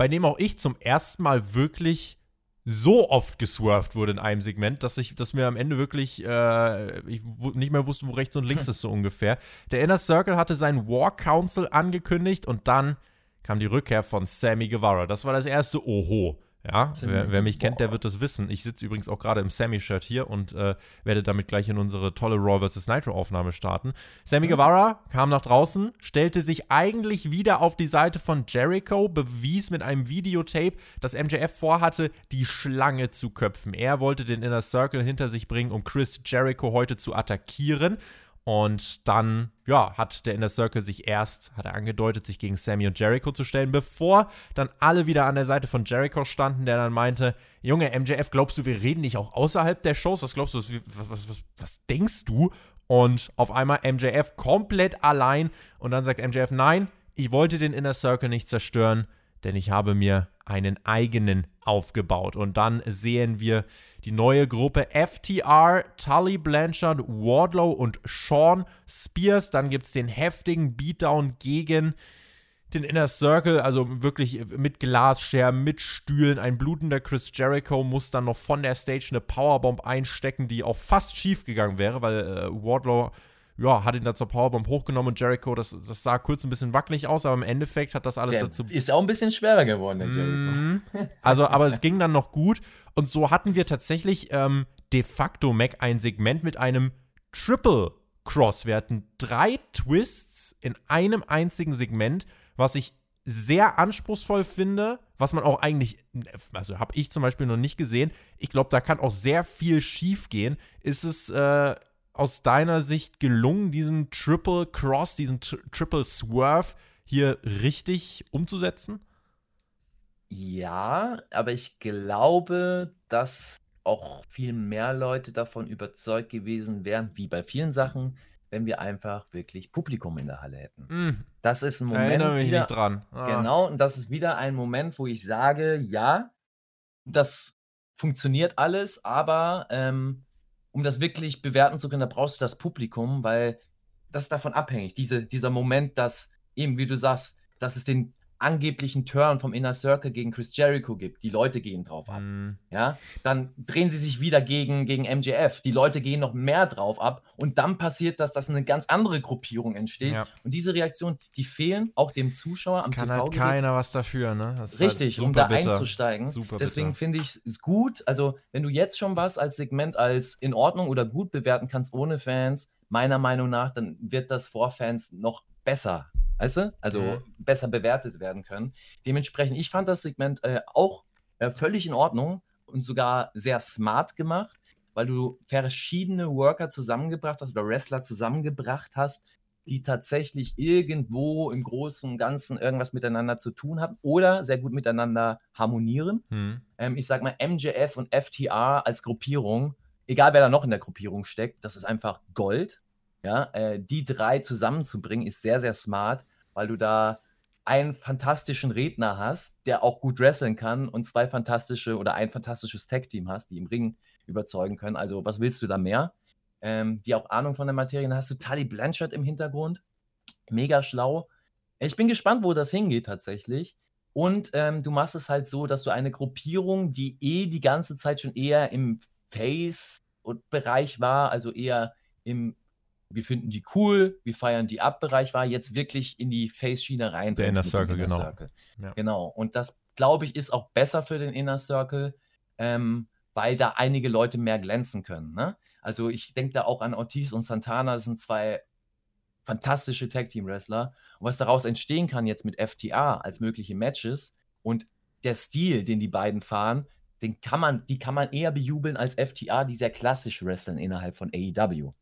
bei dem auch ich zum ersten Mal wirklich so oft geswerft wurde in einem Segment, dass ich, dass mir am Ende wirklich äh, ich nicht mehr wusste, wo rechts und links ist so ungefähr. Der Inner Circle hatte seinen War Council angekündigt und dann kam die Rückkehr von Sammy Guevara. Das war das erste Oho. Ja, wer, wer, mich kennt, der wird das wissen. Ich sitze übrigens auch gerade im Sammy-Shirt hier und äh, werde damit gleich in unsere tolle Raw vs. Nitro-Aufnahme starten. Sammy mhm. Guevara kam nach draußen, stellte sich eigentlich wieder auf die Seite von Jericho, bewies mit einem Videotape, dass MJF vorhatte, die Schlange zu köpfen. Er wollte den Inner Circle hinter sich bringen, um Chris Jericho heute zu attackieren. Und dann, ja, hat der Inner Circle sich erst, hat er angedeutet, sich gegen Sammy und Jericho zu stellen, bevor dann alle wieder an der Seite von Jericho standen, der dann meinte, Junge, MJF, glaubst du, wir reden nicht auch außerhalb der Shows? Was glaubst du, was, was, was, was denkst du? Und auf einmal MJF komplett allein und dann sagt MJF, nein, ich wollte den Inner Circle nicht zerstören, denn ich habe mir einen eigenen aufgebaut. Und dann sehen wir die neue Gruppe FTR, Tully Blanchard, Wardlow und Sean Spears. Dann gibt es den heftigen Beatdown gegen den Inner Circle, also wirklich mit Glasscherben, mit Stühlen. Ein blutender Chris Jericho muss dann noch von der Stage eine Powerbomb einstecken, die auch fast schief gegangen wäre, weil äh, Wardlow ja, hat ihn da zur Powerbomb hochgenommen und Jericho, das, das sah kurz ein bisschen wackelig aus, aber im Endeffekt hat das alles der dazu. Ist auch ein bisschen schwerer geworden, der Jericho. Mm, also, aber es ging dann noch gut. Und so hatten wir tatsächlich ähm, de facto Mac ein Segment mit einem Triple Cross. Wir hatten drei Twists in einem einzigen Segment, was ich sehr anspruchsvoll finde, was man auch eigentlich, also habe ich zum Beispiel noch nicht gesehen. Ich glaube, da kann auch sehr viel schief gehen. Ist es äh, aus deiner Sicht gelungen, diesen Triple Cross, diesen Tri Triple Swerve hier richtig umzusetzen? Ja, aber ich glaube, dass auch viel mehr Leute davon überzeugt gewesen wären, wie bei vielen Sachen, wenn wir einfach wirklich Publikum in der Halle hätten. Mm. Das ist ein Moment. Erinnere mich wieder, nicht dran. Ah. Genau, und das ist wieder ein Moment, wo ich sage, ja, das funktioniert alles, aber ähm, um das wirklich bewerten zu können, da brauchst du das Publikum, weil das ist davon abhängig. Diese, dieser Moment, dass eben, wie du sagst, dass es den angeblichen Turn vom Inner Circle gegen Chris Jericho gibt. Die Leute gehen drauf ab. Mm. Ja, dann drehen sie sich wieder gegen, gegen MJF. Die Leute gehen noch mehr drauf ab. Und dann passiert das, dass eine ganz andere Gruppierung entsteht. Ja. Und diese Reaktionen, die fehlen auch dem Zuschauer am Kann TV. Kann halt keiner was dafür, ne? Richtig, halt um da bitter. einzusteigen. Super Deswegen finde ich es gut. Also, wenn du jetzt schon was als Segment als in Ordnung oder gut bewerten kannst ohne Fans, meiner Meinung nach, dann wird das vor Fans noch besser Weißt du? Also mhm. Besser bewertet werden können. Dementsprechend, ich fand das Segment äh, auch äh, völlig in Ordnung und sogar sehr smart gemacht, weil du verschiedene Worker zusammengebracht hast oder Wrestler zusammengebracht hast, die tatsächlich irgendwo im Großen und Ganzen irgendwas miteinander zu tun haben oder sehr gut miteinander harmonieren. Mhm. Ähm, ich sag mal, MJF und FTR als Gruppierung, egal wer da noch in der Gruppierung steckt, das ist einfach Gold. Ja, äh, die drei zusammenzubringen, ist sehr, sehr smart, weil du da einen fantastischen Redner hast, der auch gut wresteln kann und zwei fantastische oder ein fantastisches Tag-Team hast, die im Ring überzeugen können. Also, was willst du da mehr? Ähm, die auch Ahnung von der Materie. Dann hast du Tully Blanchard im Hintergrund. Mega schlau. Ich bin gespannt, wo das hingeht tatsächlich. Und ähm, du machst es halt so, dass du eine Gruppierung, die eh die ganze Zeit schon eher im Face-Bereich war, also eher im wir finden die cool, wir feiern die ab Bereich war, jetzt wirklich in die Face-Schiene rein. Der Inner Circle, Inner genau. Circle. Ja. Genau. Und das, glaube ich, ist auch besser für den Inner Circle, ähm, weil da einige Leute mehr glänzen können. Ne? Also ich denke da auch an Ortiz und Santana, das sind zwei fantastische Tag-Team-Wrestler. Und was daraus entstehen kann jetzt mit FTR als mögliche Matches und der Stil, den die beiden fahren, den kann man, die kann man eher bejubeln als FTR, die sehr klassisch wresteln innerhalb von AEW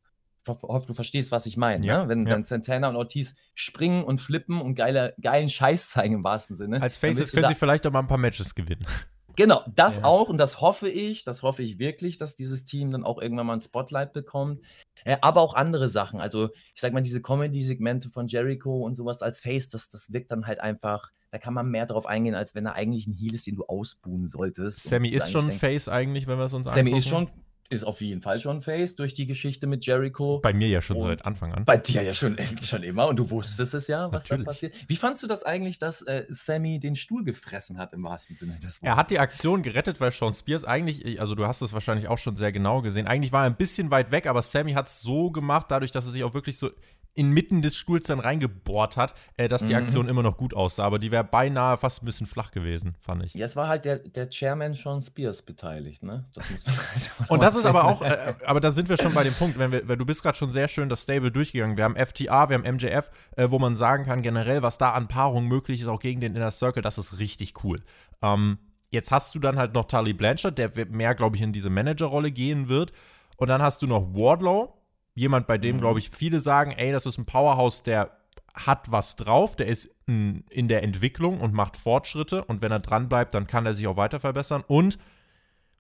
hoffe, du verstehst, was ich meine. Ja, ne? Wenn ja. dann Santana und Ortiz springen und flippen und geile, geilen Scheiß zeigen im wahrsten Sinne. Als Faces können sie vielleicht auch mal ein paar Matches gewinnen. Genau, das ja. auch und das hoffe ich, das hoffe ich wirklich, dass dieses Team dann auch irgendwann mal ein Spotlight bekommt. Äh, aber auch andere Sachen. Also, ich sag mal, diese Comedy-Segmente von Jericho und sowas als Face, das, das wirkt dann halt einfach, da kann man mehr drauf eingehen, als wenn er eigentlich ein Heal ist, den du ausbuhen solltest. Sammy ist schon ein Face eigentlich, wenn wir es uns anschauen. Sammy ist schon ist auf jeden Fall schon Face durch die Geschichte mit Jericho. Bei mir ja schon und seit Anfang an. Bei dir ja schon, schon immer und du wusstest es ja, was Natürlich. da passiert. Wie fandest du das eigentlich, dass äh, Sammy den Stuhl gefressen hat im wahrsten Sinne des Wortes? Er hat die Aktion gerettet, weil Sean Spears eigentlich, also du hast es wahrscheinlich auch schon sehr genau gesehen, eigentlich war er ein bisschen weit weg, aber Sammy hat es so gemacht, dadurch, dass er sich auch wirklich so inmitten des Stuhls dann reingebohrt hat, äh, dass die mhm. Aktion immer noch gut aussah. Aber die wäre beinahe fast ein bisschen flach gewesen, fand ich. Ja, es war halt der, der Chairman Sean Spears beteiligt, ne? Das muss man halt Und das ist aber auch, äh, aber da sind wir schon bei dem Punkt, wenn wir, weil du bist gerade schon sehr schön das Stable durchgegangen. Wir haben FTA, wir haben MJF, äh, wo man sagen kann, generell, was da an Paarungen möglich ist, auch gegen den Inner Circle, das ist richtig cool. Ähm, jetzt hast du dann halt noch Tully Blanchard, der mehr, glaube ich, in diese Managerrolle gehen wird. Und dann hast du noch Wardlow, jemand, bei dem, mhm. glaube ich, viele sagen, ey, das ist ein Powerhouse, der hat was drauf, der ist in der Entwicklung und macht Fortschritte und wenn er dran bleibt, dann kann er sich auch weiter verbessern. Und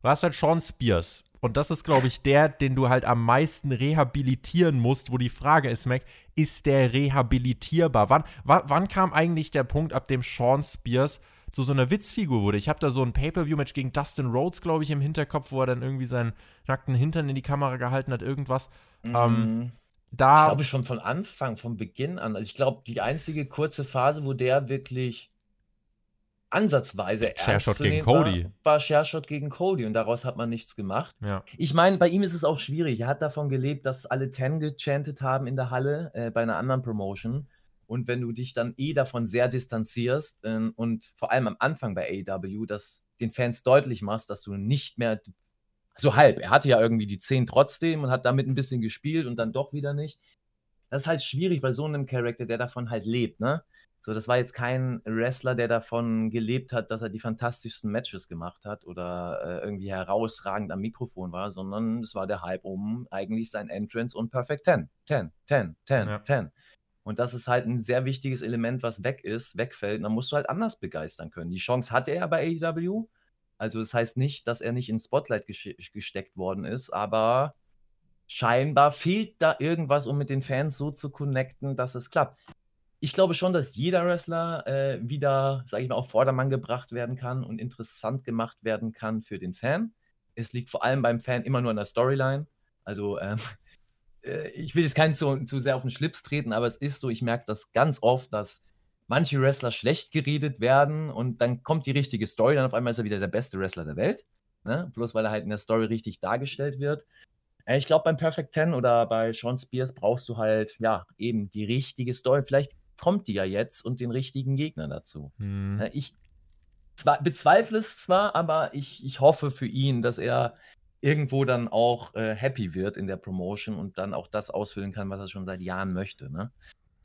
du hast halt Sean Spears. Und das ist, glaube ich, der, den du halt am meisten rehabilitieren musst, wo die Frage ist, Mac, ist der rehabilitierbar? Wann, wann kam eigentlich der Punkt, ab dem Sean Spears zu so einer Witzfigur wurde. Ich habe da so ein Pay-Per-View-Match gegen Dustin Rhodes, glaube ich, im Hinterkopf, wo er dann irgendwie seinen nackten Hintern in die Kamera gehalten hat, irgendwas. Mhm. Ähm, da ich glaube schon von Anfang, von Beginn an. Also ich glaube, die einzige kurze Phase, wo der wirklich ansatzweise Shareshot gegen Cody. War, war Shareshot gegen Cody und daraus hat man nichts gemacht. Ja. Ich meine, bei ihm ist es auch schwierig. Er hat davon gelebt, dass alle Ten gechantet haben in der Halle äh, bei einer anderen Promotion. Und wenn du dich dann eh davon sehr distanzierst äh, und vor allem am Anfang bei AEW, dass den Fans deutlich machst, dass du nicht mehr so halb, er hatte ja irgendwie die 10 trotzdem und hat damit ein bisschen gespielt und dann doch wieder nicht. Das ist halt schwierig bei so einem Charakter, der davon halt lebt, ne? So, das war jetzt kein Wrestler, der davon gelebt hat, dass er die fantastischsten Matches gemacht hat oder äh, irgendwie herausragend am Mikrofon war, sondern es war der Hype um eigentlich sein Entrance und Perfect 10. 10, 10, 10, ja. 10. Und das ist halt ein sehr wichtiges Element, was weg ist, wegfällt. Und dann musst du halt anders begeistern können. Die Chance hatte er bei AEW. Also das heißt nicht, dass er nicht ins Spotlight gesteckt worden ist, aber scheinbar fehlt da irgendwas, um mit den Fans so zu connecten, dass es klappt. Ich glaube schon, dass jeder Wrestler äh, wieder, sage ich mal, auf Vordermann gebracht werden kann und interessant gemacht werden kann für den Fan. Es liegt vor allem beim Fan immer nur an der Storyline. Also ähm, äh, ich will jetzt keinen zu, zu sehr auf den Schlips treten, aber es ist so, ich merke das ganz oft, dass manche Wrestler schlecht geredet werden und dann kommt die richtige Story, dann auf einmal ist er wieder der beste Wrestler der Welt. Ne? Bloß weil er halt in der Story richtig dargestellt wird. Äh, ich glaube, beim Perfect Ten oder bei Sean Spears brauchst du halt, ja, eben die richtige Story. Vielleicht kommt die ja jetzt und den richtigen Gegner dazu. Mhm. Ich zwar, bezweifle es zwar, aber ich, ich hoffe für ihn, dass er irgendwo dann auch äh, happy wird in der Promotion und dann auch das ausfüllen kann, was er schon seit Jahren möchte. Ne?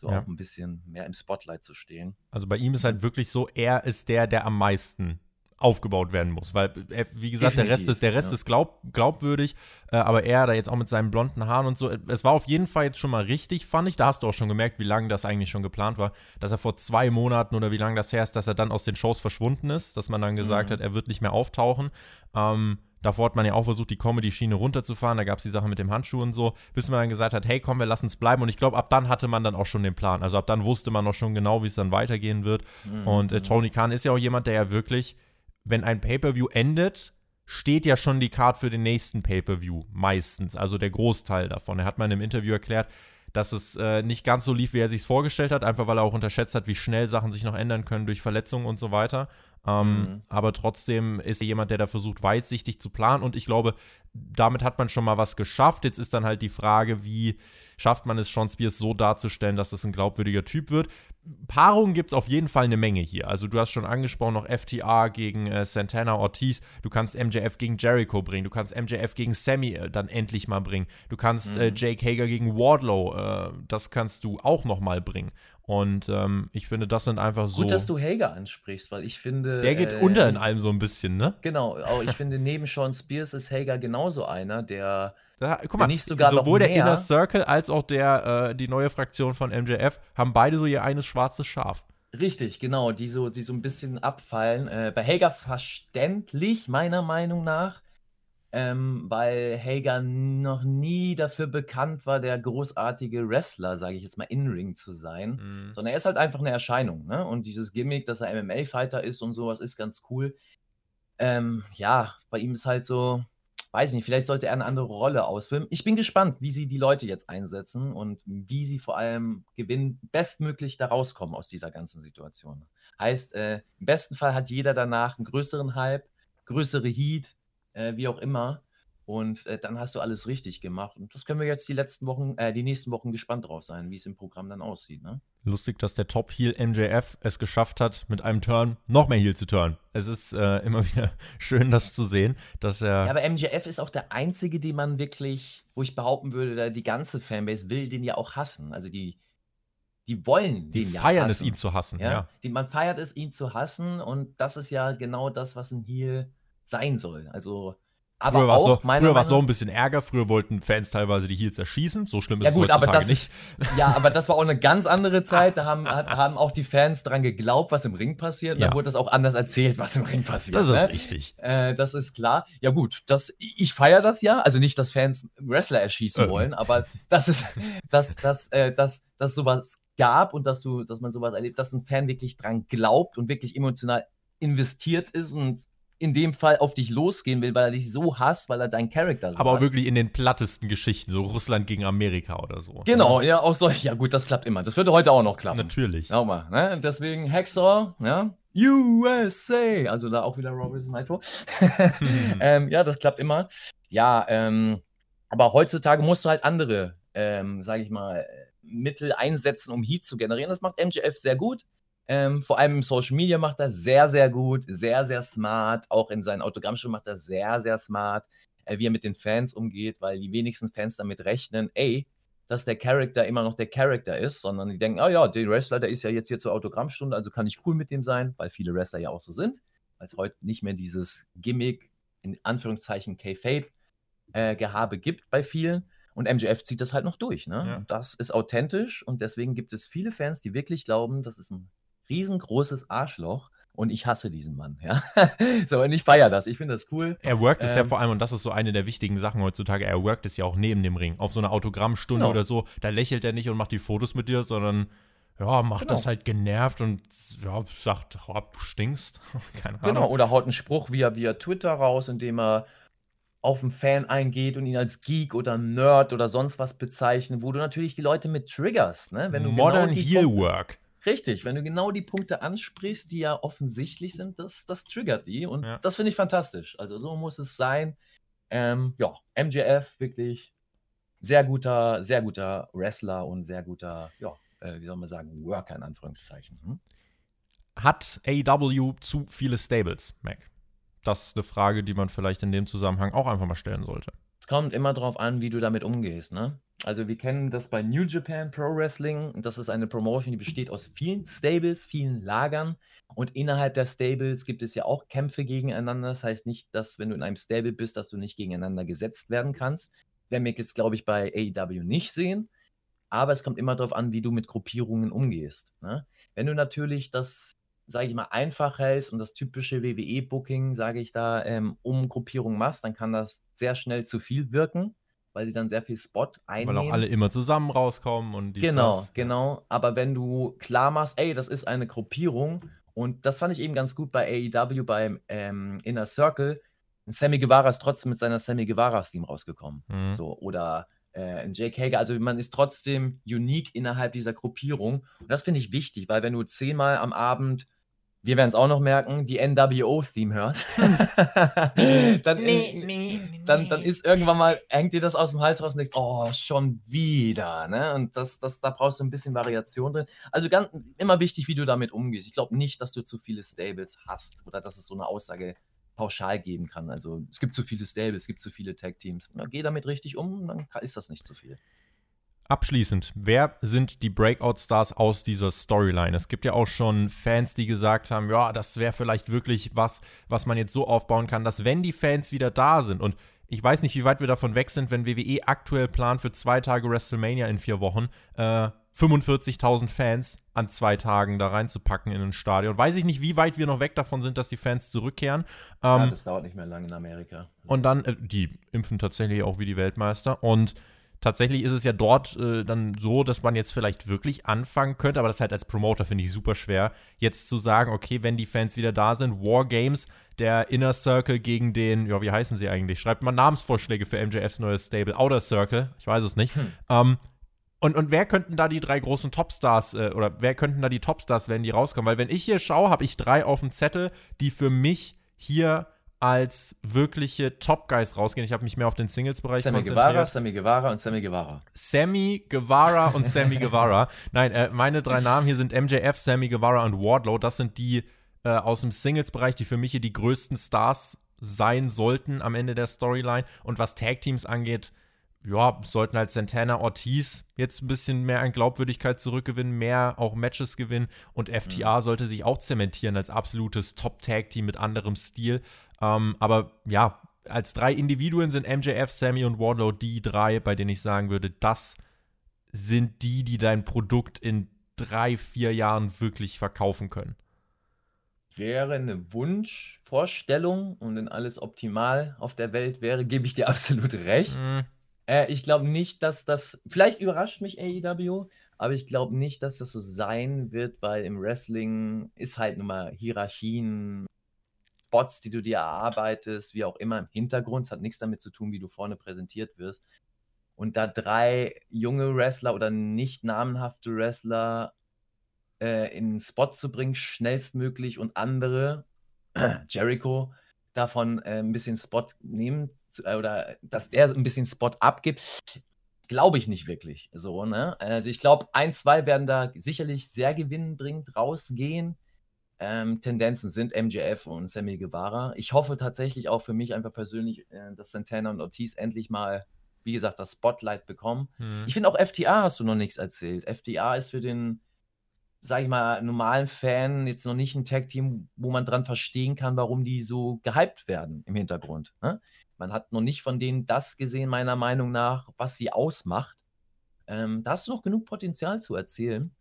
So ja. auch ein bisschen mehr im Spotlight zu stehen. Also bei ihm ist halt wirklich so, er ist der, der am meisten aufgebaut werden muss, weil er, wie gesagt, Definitiv, der Rest ist der Rest ja. ist glaub, glaubwürdig, äh, aber er da jetzt auch mit seinen blonden Haaren und so, es war auf jeden Fall jetzt schon mal richtig, fand ich. Da hast du auch schon gemerkt, wie lange das eigentlich schon geplant war, dass er vor zwei Monaten oder wie lange das her ist, dass er dann aus den Shows verschwunden ist, dass man dann gesagt mhm. hat, er wird nicht mehr auftauchen. Ähm, Davor hat man ja auch versucht, die Comedy-Schiene runterzufahren. Da gab es die Sache mit dem Handschuh und so, bis man dann gesagt hat, hey, komm, wir lassen es bleiben. Und ich glaube, ab dann hatte man dann auch schon den Plan. Also ab dann wusste man auch schon genau, wie es dann weitergehen wird. Mhm. Und äh, Tony Khan ist ja auch jemand, der ja wirklich, wenn ein Pay-Per-View endet, steht ja schon die Card für den nächsten Pay-Per-View meistens. Also der Großteil davon. Er hat mal in einem Interview erklärt, dass es äh, nicht ganz so lief, wie er sich vorgestellt hat, einfach weil er auch unterschätzt hat, wie schnell Sachen sich noch ändern können durch Verletzungen und so weiter. Ähm, mhm. Aber trotzdem ist er jemand, der da versucht, weitsichtig zu planen. Und ich glaube, damit hat man schon mal was geschafft. Jetzt ist dann halt die Frage, wie schafft man es, Sean Spears so darzustellen, dass das ein glaubwürdiger Typ wird. Paarungen gibt es auf jeden Fall eine Menge hier. Also du hast schon angesprochen, noch FTA gegen äh, Santana Ortiz. Du kannst MJF gegen Jericho bringen. Du kannst MJF gegen Sammy äh, dann endlich mal bringen. Du kannst äh, mhm. äh, Jake Hager gegen Wardlow. Äh, das kannst du auch noch mal bringen. Und ähm, ich finde, das sind einfach so. Gut, dass du Hager ansprichst, weil ich finde. Der geht äh, unter in allem so ein bisschen, ne? Genau, auch ich finde, neben Sean Spears ist Hager genauso einer, der. Da, guck mal, nicht sogar sowohl der Inner Circle als auch der, äh, die neue Fraktion von MJF haben beide so ihr eines schwarzes Schaf. Richtig, genau, die so, die so ein bisschen abfallen. Äh, bei Hager verständlich, meiner Meinung nach ähm, weil Hager noch nie dafür bekannt war, der großartige Wrestler, sage ich jetzt mal, in-Ring zu sein, mhm. sondern er ist halt einfach eine Erscheinung. Ne? Und dieses Gimmick, dass er MMA-Fighter ist und sowas, ist ganz cool. Ähm, ja, bei ihm ist halt so, weiß nicht, vielleicht sollte er eine andere Rolle ausfüllen. Ich bin gespannt, wie sie die Leute jetzt einsetzen und wie sie vor allem gewinnen, bestmöglich da rauskommen aus dieser ganzen Situation. Heißt, äh, im besten Fall hat jeder danach einen größeren Hype, größere Heat, äh, wie auch immer. Und äh, dann hast du alles richtig gemacht. Und das können wir jetzt die letzten Wochen, äh, die nächsten Wochen gespannt drauf sein, wie es im Programm dann aussieht. Ne? Lustig, dass der Top-Heel MJF es geschafft hat, mit einem Turn noch mehr Heel zu turn. Es ist äh, immer wieder schön, das zu sehen, dass er. Ja, aber MJF ist auch der einzige, den man wirklich, wo ich behaupten würde, die ganze Fanbase will den ja auch hassen. Also die, die wollen die den ja feiern es, ihn zu hassen. Ja, ja. Die, man feiert es, ihn zu hassen. Und das ist ja genau das, was ein Heel sein soll. Also aber früher war es noch, noch ein bisschen Ärger. Früher wollten Fans teilweise die Heels erschießen. So schlimm ist ja, gut, es heutzutage aber das nicht. Ja, aber das war auch eine ganz andere Zeit. Da haben, haben auch die Fans daran geglaubt, was im Ring passiert. Und ja. da wurde das auch anders erzählt, was im Ring passiert. Das ist ne? richtig. Äh, das ist klar. Ja gut, das, ich feiere das ja. Also nicht, dass Fans Wrestler erschießen ähm. wollen, aber das ist, dass, dass, äh, dass, dass sowas gab und dass, du, dass man sowas erlebt, dass ein Fan wirklich dran glaubt und wirklich emotional investiert ist und in dem Fall auf dich losgehen will, weil er dich so hasst, weil er deinen Charakter so Aber auch wirklich in den plattesten Geschichten, so Russland gegen Amerika oder so. Genau, ja, auch solche. Ja, gut, das klappt immer. Das würde heute auch noch klappen. Natürlich. Schau mal, ne? Deswegen Hexor, ja. USA, also da auch wieder Robert Nitro. ähm, ja, das klappt immer. Ja, ähm, aber heutzutage musst du halt andere, ähm, sag ich mal, Mittel einsetzen, um Heat zu generieren. Das macht MJF sehr gut. Ähm, vor allem im Social Media macht er sehr, sehr gut, sehr, sehr smart. Auch in seinen Autogrammschuhen macht er sehr, sehr smart, äh, wie er mit den Fans umgeht, weil die wenigsten Fans damit rechnen, ey, dass der Charakter immer noch der Charakter ist, sondern die denken, oh ja, der Wrestler, der ist ja jetzt hier zur Autogrammstunde, also kann ich cool mit dem sein, weil viele Wrestler ja auch so sind, weil es heute nicht mehr dieses Gimmick, in Anführungszeichen K-Fape-Gehabe äh, gibt bei vielen. Und MJF zieht das halt noch durch. Ne? Ja. Das ist authentisch und deswegen gibt es viele Fans, die wirklich glauben, das ist ein riesengroßes Arschloch und ich hasse diesen Mann, ja. so, und ich feiere das. Ich finde das cool. Er workt ähm, es ja ähm, vor allem, und das ist so eine der wichtigen Sachen heutzutage, er workt es ja auch neben dem Ring. Auf so einer Autogrammstunde genau. oder so, da lächelt er nicht und macht die Fotos mit dir, sondern ja, macht genau. das halt genervt und ja, sagt, oh, du stinkst. Keine Ahnung. Genau, oder haut einen Spruch via, via Twitter raus, indem er auf einen Fan eingeht und ihn als Geek oder Nerd oder sonst was bezeichnet, wo du natürlich die Leute mit triggerst, ne? Wenn du genau Modern genau Heel Work. Richtig, wenn du genau die Punkte ansprichst, die ja offensichtlich sind, das, das triggert die. Und ja. das finde ich fantastisch. Also so muss es sein. Ähm, ja, MJF wirklich sehr guter, sehr guter Wrestler und sehr guter, ja, äh, wie soll man sagen, Worker in Anführungszeichen. Hm? Hat AEW zu viele Stables, Mac? Das ist eine Frage, die man vielleicht in dem Zusammenhang auch einfach mal stellen sollte. Es kommt immer darauf an, wie du damit umgehst, ne? Also wir kennen das bei New Japan Pro Wrestling. Das ist eine Promotion, die besteht aus vielen Stables, vielen Lagern. Und innerhalb der Stables gibt es ja auch Kämpfe gegeneinander. Das heißt nicht, dass wenn du in einem Stable bist, dass du nicht gegeneinander gesetzt werden kannst. Werden wir jetzt, glaube ich, bei AEW nicht sehen. Aber es kommt immer darauf an, wie du mit Gruppierungen umgehst. Ne? Wenn du natürlich das, sage ich mal, einfach hältst und das typische WWE-Booking, sage ich da, ähm, um Gruppierungen machst, dann kann das sehr schnell zu viel wirken weil sie dann sehr viel Spot einnehmen. Weil auch alle immer zusammen rauskommen und die Genau, Sass. genau. Aber wenn du klar machst, ey, das ist eine Gruppierung und das fand ich eben ganz gut bei AEW beim ähm, Inner Circle. Sammy Guevara ist trotzdem mit seiner Sammy Guevara-Theme rausgekommen. Mhm. So, oder äh, Jake Hager, also man ist trotzdem unique innerhalb dieser Gruppierung. Und das finde ich wichtig, weil wenn du zehnmal am Abend wir werden es auch noch merken, die NWO-Theme hört, dann, nee, nee, nee. dann, dann ist irgendwann mal, hängt dir das aus dem Hals raus und denkst, oh, schon wieder. Ne? Und das, das, da brauchst du ein bisschen Variation drin. Also ganz, immer wichtig, wie du damit umgehst. Ich glaube nicht, dass du zu viele Stables hast oder dass es so eine Aussage pauschal geben kann. Also es gibt zu viele Stables, es gibt zu viele Tag-Teams. Geh damit richtig um, dann ist das nicht zu viel. Abschließend, wer sind die Breakout-Stars aus dieser Storyline? Es gibt ja auch schon Fans, die gesagt haben, ja, das wäre vielleicht wirklich was, was man jetzt so aufbauen kann, dass wenn die Fans wieder da sind und ich weiß nicht, wie weit wir davon weg sind, wenn WWE aktuell plant für zwei Tage WrestleMania in vier Wochen, äh, 45.000 Fans an zwei Tagen da reinzupacken in ein Stadion. Weiß ich nicht, wie weit wir noch weg davon sind, dass die Fans zurückkehren. Ähm, ja, das dauert nicht mehr lange in Amerika. Und dann, äh, die impfen tatsächlich auch wie die Weltmeister und tatsächlich ist es ja dort äh, dann so, dass man jetzt vielleicht wirklich anfangen könnte, aber das halt als Promoter finde ich super schwer, jetzt zu sagen, okay, wenn die Fans wieder da sind, Wargames, der Inner Circle gegen den, ja, wie heißen sie eigentlich? Schreibt mal Namensvorschläge für MJFs neues Stable. Outer Circle, ich weiß es nicht. Hm. Ähm, und, und wer könnten da die drei großen Topstars äh, oder wer könnten da die Topstars, wenn die rauskommen? Weil wenn ich hier schaue, habe ich drei auf dem Zettel, die für mich hier als wirkliche Top-Guys rausgehen. Ich habe mich mehr auf den Singles-Bereich Sammy Guevara, Sammy Guevara und Sammy Guevara. Sammy Guevara und Sammy Guevara. Nein, äh, meine drei Namen hier sind MJF, Sammy Guevara und Wardlow. Das sind die äh, aus dem Singles-Bereich, die für mich hier die größten Stars sein sollten am Ende der Storyline. Und was Tag-Teams angeht, ja, sollten halt Santana Ortiz jetzt ein bisschen mehr an Glaubwürdigkeit zurückgewinnen, mehr auch Matches gewinnen und FTA mhm. sollte sich auch zementieren als absolutes Top-Tag-Team mit anderem Stil. Ähm, aber ja, als drei Individuen sind MJF, Sammy und Wardlow die drei, bei denen ich sagen würde, das sind die, die dein Produkt in drei, vier Jahren wirklich verkaufen können. Wäre eine Wunschvorstellung und wenn alles optimal auf der Welt wäre, gebe ich dir absolut recht. Mhm. Äh, ich glaube nicht, dass das. Vielleicht überrascht mich AEW, aber ich glaube nicht, dass das so sein wird, weil im Wrestling ist halt nun mal Hierarchien, Spots, die du dir erarbeitest, wie auch immer im Hintergrund. Es hat nichts damit zu tun, wie du vorne präsentiert wirst. Und da drei junge Wrestler oder nicht namenhafte Wrestler äh, in einen Spot zu bringen, schnellstmöglich und andere, Jericho, davon äh, ein bisschen Spot nehmen äh, oder dass der ein bisschen Spot abgibt, glaube ich nicht wirklich. So, ne? Also ich glaube, ein, zwei werden da sicherlich sehr gewinnbringend rausgehen. Ähm, Tendenzen sind MJF und Sammy Guevara. Ich hoffe tatsächlich auch für mich einfach persönlich, äh, dass Santana und Ortiz endlich mal, wie gesagt, das Spotlight bekommen. Hm. Ich finde auch FTA hast du noch nichts erzählt. FTA ist für den sage ich mal, normalen Fan jetzt noch nicht ein Tag-Team, wo man dran verstehen kann, warum die so gehypt werden im Hintergrund. Ne? Man hat noch nicht von denen das gesehen, meiner Meinung nach, was sie ausmacht. Ähm, da hast du noch genug Potenzial zu erzählen.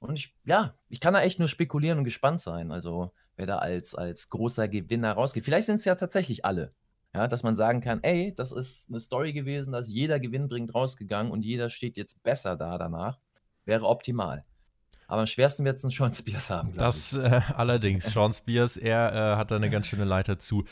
Und ich, ja, ich kann da echt nur spekulieren und gespannt sein. Also, wer da als, als großer Gewinner rausgeht. Vielleicht sind es ja tatsächlich alle. Ja, dass man sagen kann, ey, das ist eine Story gewesen, dass jeder gewinnbringend rausgegangen und jeder steht jetzt besser da danach. Wäre optimal. Aber am schwersten wird es ein Sean Spears haben. Das äh, allerdings. Sean Spears, er äh, hat da eine ganz schöne Leiter zu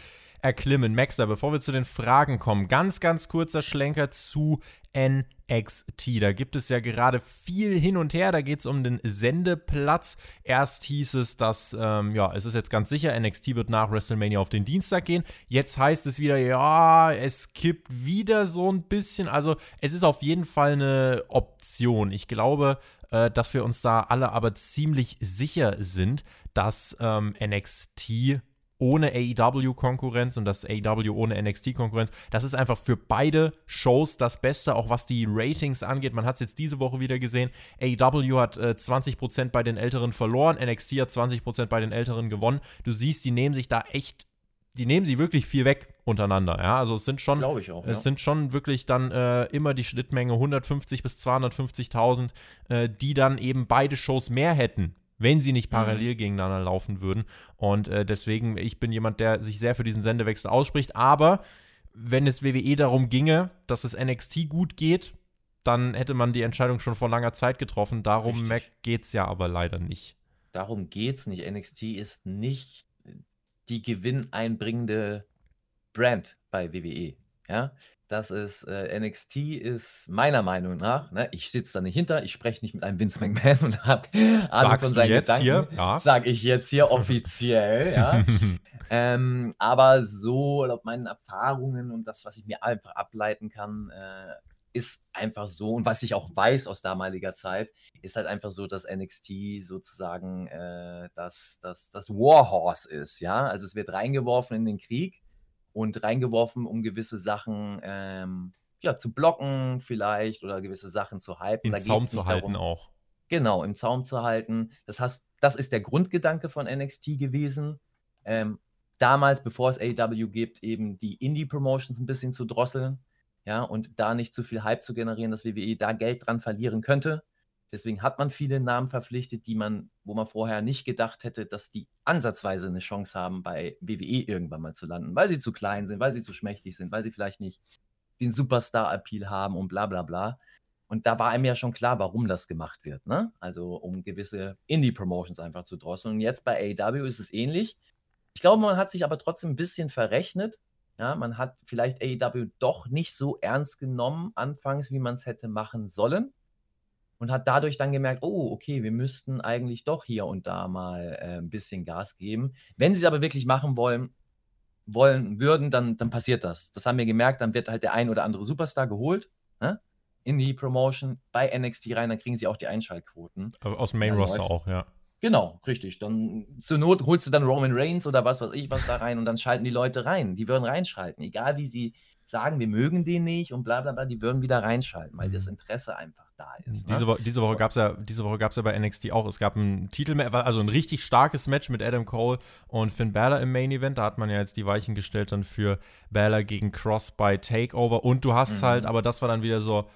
erklimmen. Maxter, bevor wir zu den Fragen kommen, ganz, ganz kurzer Schlenker zu NXT. Da gibt es ja gerade viel hin und her. Da geht es um den Sendeplatz. Erst hieß es, dass, ähm, ja, es ist jetzt ganz sicher, NXT wird nach WrestleMania auf den Dienstag gehen. Jetzt heißt es wieder, ja, es kippt wieder so ein bisschen. Also, es ist auf jeden Fall eine Option. Ich glaube, äh, dass wir uns da alle aber ziemlich sicher sind, dass ähm, NXT ohne AEW-Konkurrenz und das AEW ohne NXT-Konkurrenz. Das ist einfach für beide Shows das Beste, auch was die Ratings angeht. Man hat es jetzt diese Woche wieder gesehen. AEW hat äh, 20% bei den Älteren verloren, NXT hat 20% bei den Älteren gewonnen. Du siehst, die nehmen sich da echt die nehmen sie wirklich viel weg untereinander. Ja, also es sind schon, auch, ja. es sind schon wirklich dann äh, immer die Schnittmenge 150 bis 250.000, äh, die dann eben beide Shows mehr hätten, wenn sie nicht mhm. parallel gegeneinander laufen würden. Und äh, deswegen, ich bin jemand, der sich sehr für diesen Sendewechsel ausspricht. Aber wenn es WWE darum ginge, dass es NXT gut geht, dann hätte man die Entscheidung schon vor langer Zeit getroffen. Darum geht es ja aber leider nicht. Darum geht es nicht. NXT ist nicht die gewinneinbringende Brand bei WWE. Ja, das ist äh, NXT ist meiner Meinung nach, ne, ich sitze da nicht hinter, ich spreche nicht mit einem Vince McMahon und habe Ahnung von seinen Gedanken. Hier? Ja. Sage ich jetzt hier offiziell, ja. ähm, aber so laut meinen Erfahrungen und das, was ich mir einfach ableiten kann, äh, ist einfach so, und was ich auch weiß aus damaliger Zeit, ist halt einfach so, dass NXT sozusagen äh, das, das, das Warhorse ist, ja. Also es wird reingeworfen in den Krieg und reingeworfen, um gewisse Sachen ähm, ja, zu blocken, vielleicht, oder gewisse Sachen zu hypen. Im Zaum zu halten darum, auch. Genau, im Zaum zu halten. Das, heißt, das ist der Grundgedanke von NXT gewesen. Ähm, damals, bevor es AEW gibt, eben die Indie-Promotions ein bisschen zu drosseln ja, und da nicht zu viel Hype zu generieren, dass WWE da Geld dran verlieren könnte. Deswegen hat man viele Namen verpflichtet, die man, wo man vorher nicht gedacht hätte, dass die ansatzweise eine Chance haben, bei WWE irgendwann mal zu landen, weil sie zu klein sind, weil sie zu schmächtig sind, weil sie vielleicht nicht den Superstar-Appeal haben und bla bla bla. Und da war einem ja schon klar, warum das gemacht wird, ne? Also um gewisse Indie-Promotions einfach zu drosseln. Und jetzt bei AEW ist es ähnlich. Ich glaube, man hat sich aber trotzdem ein bisschen verrechnet, ja, man hat vielleicht AEW doch nicht so ernst genommen anfangs, wie man es hätte machen sollen. Und hat dadurch dann gemerkt, oh, okay, wir müssten eigentlich doch hier und da mal äh, ein bisschen Gas geben. Wenn sie es aber wirklich machen wollen, wollen würden, dann, dann passiert das. Das haben wir gemerkt, dann wird halt der ein oder andere Superstar geholt ne? in die Promotion bei NXT rein, dann kriegen sie auch die Einschaltquoten. aus dem Main Roster auch, ja. Genau, richtig. Dann zur Not holst du dann Roman Reigns oder was weiß ich was da rein und dann schalten die Leute rein. Die würden reinschalten, egal wie sie sagen, wir mögen den nicht und bla bla bla, die würden wieder reinschalten, weil das mhm. Interesse einfach da ist. Ne? Diese, Woche, diese Woche gab es ja, diese Woche gab's ja bei NXT auch. Es gab ein Titel, also ein richtig starkes Match mit Adam Cole und Finn Balor im Main Event. Da hat man ja jetzt die Weichen gestellt dann für Balor gegen Cross bei Takeover. Und du hast mhm. halt, aber das war dann wieder so,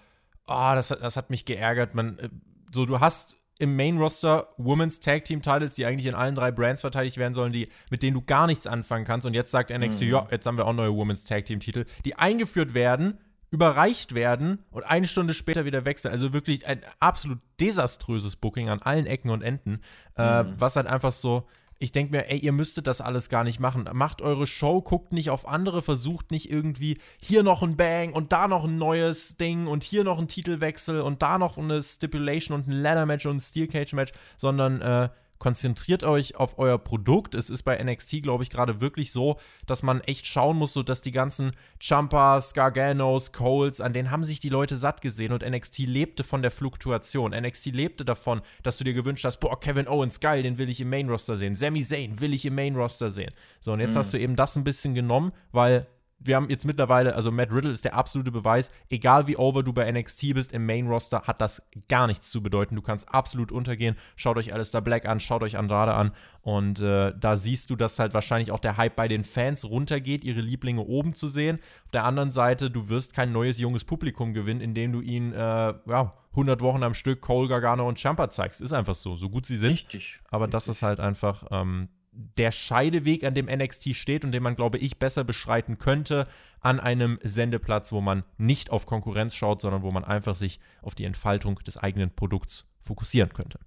ah, oh, das, das hat mich geärgert. Man, äh, so, du hast im Main Roster Women's Tag Team Titles, die eigentlich in allen drei Brands verteidigt werden sollen, die, mit denen du gar nichts anfangen kannst. Und jetzt sagt NXT, mhm. ja, jetzt haben wir auch neue Women's Tag Team Titel, die eingeführt werden, überreicht werden und eine Stunde später wieder wechseln. Also wirklich ein absolut desaströses Booking an allen Ecken und Enden, äh, mhm. was halt einfach so, ich denke mir, ey, ihr müsstet das alles gar nicht machen. Macht eure Show, guckt nicht auf andere, versucht nicht irgendwie hier noch ein Bang und da noch ein neues Ding und hier noch ein Titelwechsel und da noch eine Stipulation und ein Ladder Match und ein Steel Cage Match, sondern äh, konzentriert euch auf euer Produkt. Es ist bei NXT, glaube ich, gerade wirklich so, dass man echt schauen muss, so dass die ganzen Champas, Garganos, Coles, an denen haben sich die Leute satt gesehen und NXT lebte von der Fluktuation. NXT lebte davon, dass du dir gewünscht hast, boah, Kevin Owens, geil, den will ich im Main Roster sehen. Sami Zayn will ich im Main Roster sehen. So, und jetzt mhm. hast du eben das ein bisschen genommen, weil wir haben jetzt mittlerweile, also Matt Riddle ist der absolute Beweis, egal wie over du bei NXT bist, im Main Roster hat das gar nichts zu bedeuten. Du kannst absolut untergehen. Schaut euch Alistair Black an, schaut euch Andrade an und äh, da siehst du, dass halt wahrscheinlich auch der Hype bei den Fans runtergeht, ihre Lieblinge oben zu sehen. Auf der anderen Seite, du wirst kein neues junges Publikum gewinnen, indem du ihnen äh, ja, 100 Wochen am Stück Cole, Gargano und Champa zeigst. Ist einfach so, so gut sie sind. Richtig. Aber richtig. das ist halt einfach ähm, der Scheideweg, an dem NXT steht und den man, glaube ich, besser beschreiten könnte an einem Sendeplatz, wo man nicht auf Konkurrenz schaut, sondern wo man einfach sich auf die Entfaltung des eigenen Produkts fokussieren könnte.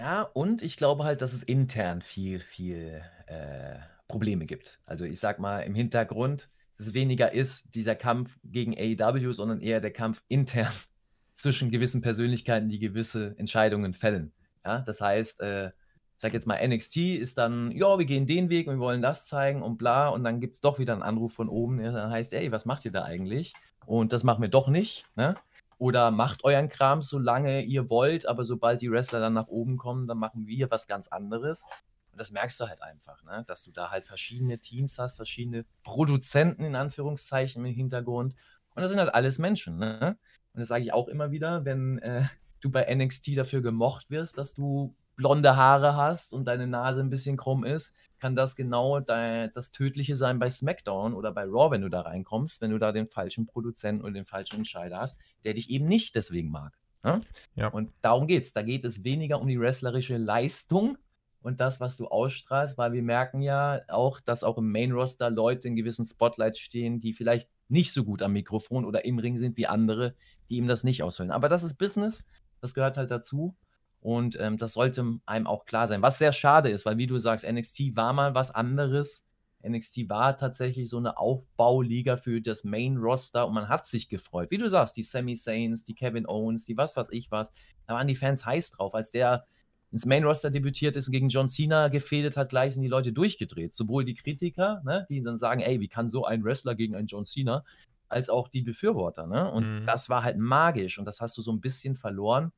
Ja, und ich glaube halt, dass es intern viel, viel äh, Probleme gibt. Also ich sag mal im Hintergrund, dass es weniger ist dieser Kampf gegen AEW, sondern eher der Kampf intern zwischen gewissen Persönlichkeiten, die gewisse Entscheidungen fällen. Ja, das heißt, äh, sag jetzt mal, NXT ist dann, ja, wir gehen den Weg und wir wollen das zeigen und bla. Und dann gibt es doch wieder einen Anruf von oben, der dann heißt, ey, was macht ihr da eigentlich? Und das machen wir doch nicht. Ne? Oder macht euren Kram, solange ihr wollt, aber sobald die Wrestler dann nach oben kommen, dann machen wir was ganz anderes. Und das merkst du halt einfach, ne? dass du da halt verschiedene Teams hast, verschiedene Produzenten in Anführungszeichen im Hintergrund. Und das sind halt alles Menschen. Ne? Und das sage ich auch immer wieder, wenn äh, du bei NXT dafür gemocht wirst, dass du blonde Haare hast und deine Nase ein bisschen krumm ist, kann das genau dein, das Tödliche sein bei SmackDown oder bei Raw, wenn du da reinkommst, wenn du da den falschen Produzenten oder den falschen Entscheider hast, der dich eben nicht deswegen mag. Ja? ja. Und darum geht es. Da geht es weniger um die wrestlerische Leistung und das, was du ausstrahlst, weil wir merken ja auch, dass auch im Main-Roster Leute in gewissen Spotlights stehen, die vielleicht nicht so gut am Mikrofon oder im Ring sind wie andere, die ihm das nicht ausfüllen. Aber das ist Business, das gehört halt dazu. Und ähm, das sollte einem auch klar sein. Was sehr schade ist, weil wie du sagst, NXT war mal was anderes. NXT war tatsächlich so eine Aufbauliga für das Main Roster und man hat sich gefreut. Wie du sagst, die Sami Saints, die Kevin Owens, die was weiß ich was, da waren die Fans heiß drauf. Als der ins Main Roster debütiert ist und gegen John Cena gefädelt hat, gleich sind die Leute durchgedreht. Sowohl die Kritiker, ne, die dann sagen, ey, wie kann so ein Wrestler gegen einen John Cena, als auch die Befürworter. Ne? Und mhm. das war halt magisch und das hast du so ein bisschen verloren.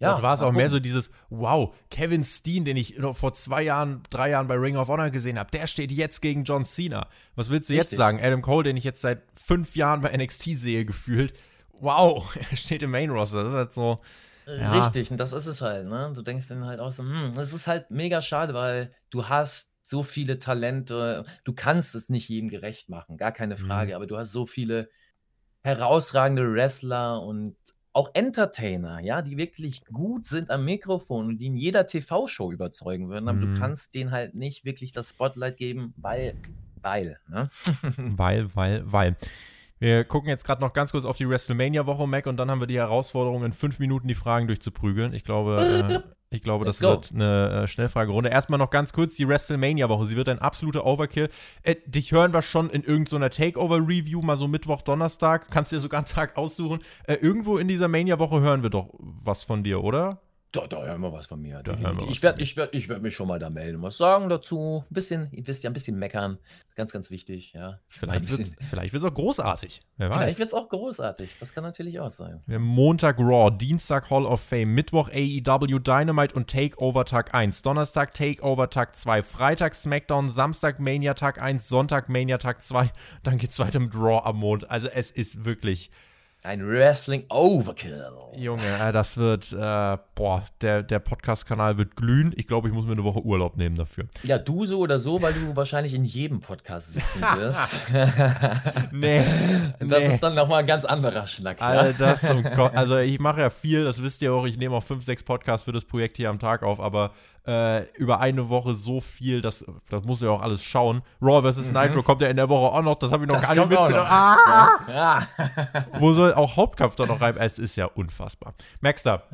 Ja, Dort war es auch mehr so dieses, wow, Kevin Steen, den ich noch vor zwei Jahren, drei Jahren bei Ring of Honor gesehen habe, der steht jetzt gegen John Cena. Was willst du Richtig. jetzt sagen? Adam Cole, den ich jetzt seit fünf Jahren bei NXT sehe, gefühlt. Wow, er steht im Main Roster. Das ist halt so. Ja. Richtig, und das ist es halt, ne? Du denkst dann halt auch so, hm, das ist halt mega schade, weil du hast so viele Talente, du kannst es nicht jedem gerecht machen, gar keine Frage, mhm. aber du hast so viele herausragende Wrestler und auch Entertainer, ja, die wirklich gut sind am Mikrofon und die in jeder TV-Show überzeugen würden, aber mhm. du kannst denen halt nicht wirklich das Spotlight geben, weil, weil, ne? weil, weil, weil. Wir gucken jetzt gerade noch ganz kurz auf die WrestleMania-Woche, Mac, und dann haben wir die Herausforderung, in fünf Minuten die Fragen durchzuprügeln. Ich glaube, äh, ich glaube, Let's das go. wird eine äh, Schnellfragerunde. Erstmal noch ganz kurz die WrestleMania-Woche. Sie wird ein absoluter Overkill. Äh, dich hören wir schon in irgendeiner Takeover-Review, mal so Mittwoch, Donnerstag. Kannst dir sogar einen Tag aussuchen. Äh, irgendwo in dieser Mania-Woche hören wir doch was von dir, oder? Da, da hören wir was von mir. ich werde ich werd, ich werd mich schon mal da melden, was sagen dazu. Ein bisschen, ihr wisst ja, ein bisschen meckern. Ganz, ganz wichtig, ja. Vielleicht wird es auch großartig. Wer weiß. Vielleicht wird es auch großartig. Das kann natürlich auch sein. Wir haben Montag Raw, Dienstag Hall of Fame, Mittwoch AEW Dynamite und Takeover Tag 1, Donnerstag Takeover Tag 2, Freitag SmackDown, Samstag Mania Tag 1, Sonntag Mania Tag 2. Dann geht es weiter mit Raw am Mond. Also es ist wirklich ein Wrestling Overkill. Junge, äh, das wird, äh, boah, der, der Podcast-Kanal wird glühen. Ich glaube, ich muss mir eine Woche Urlaub nehmen dafür. Ja, du so oder so, weil du wahrscheinlich in jedem Podcast sitzen wirst. nee. Das nee. ist dann nochmal ein ganz anderer Schnack. Also, das, also ich mache ja viel, das wisst ihr auch. Ich nehme auch fünf, sechs Podcasts für das Projekt hier am Tag auf, aber äh, über eine Woche so viel, das, das muss ja auch alles schauen. Raw vs. Mhm. Nitro kommt ja in der Woche auch noch, das habe ich noch das gar nicht mitgenommen. Ah! Ja. Wo soll auch Hauptkampf da noch rein? Es ist ja unfassbar. Maxter,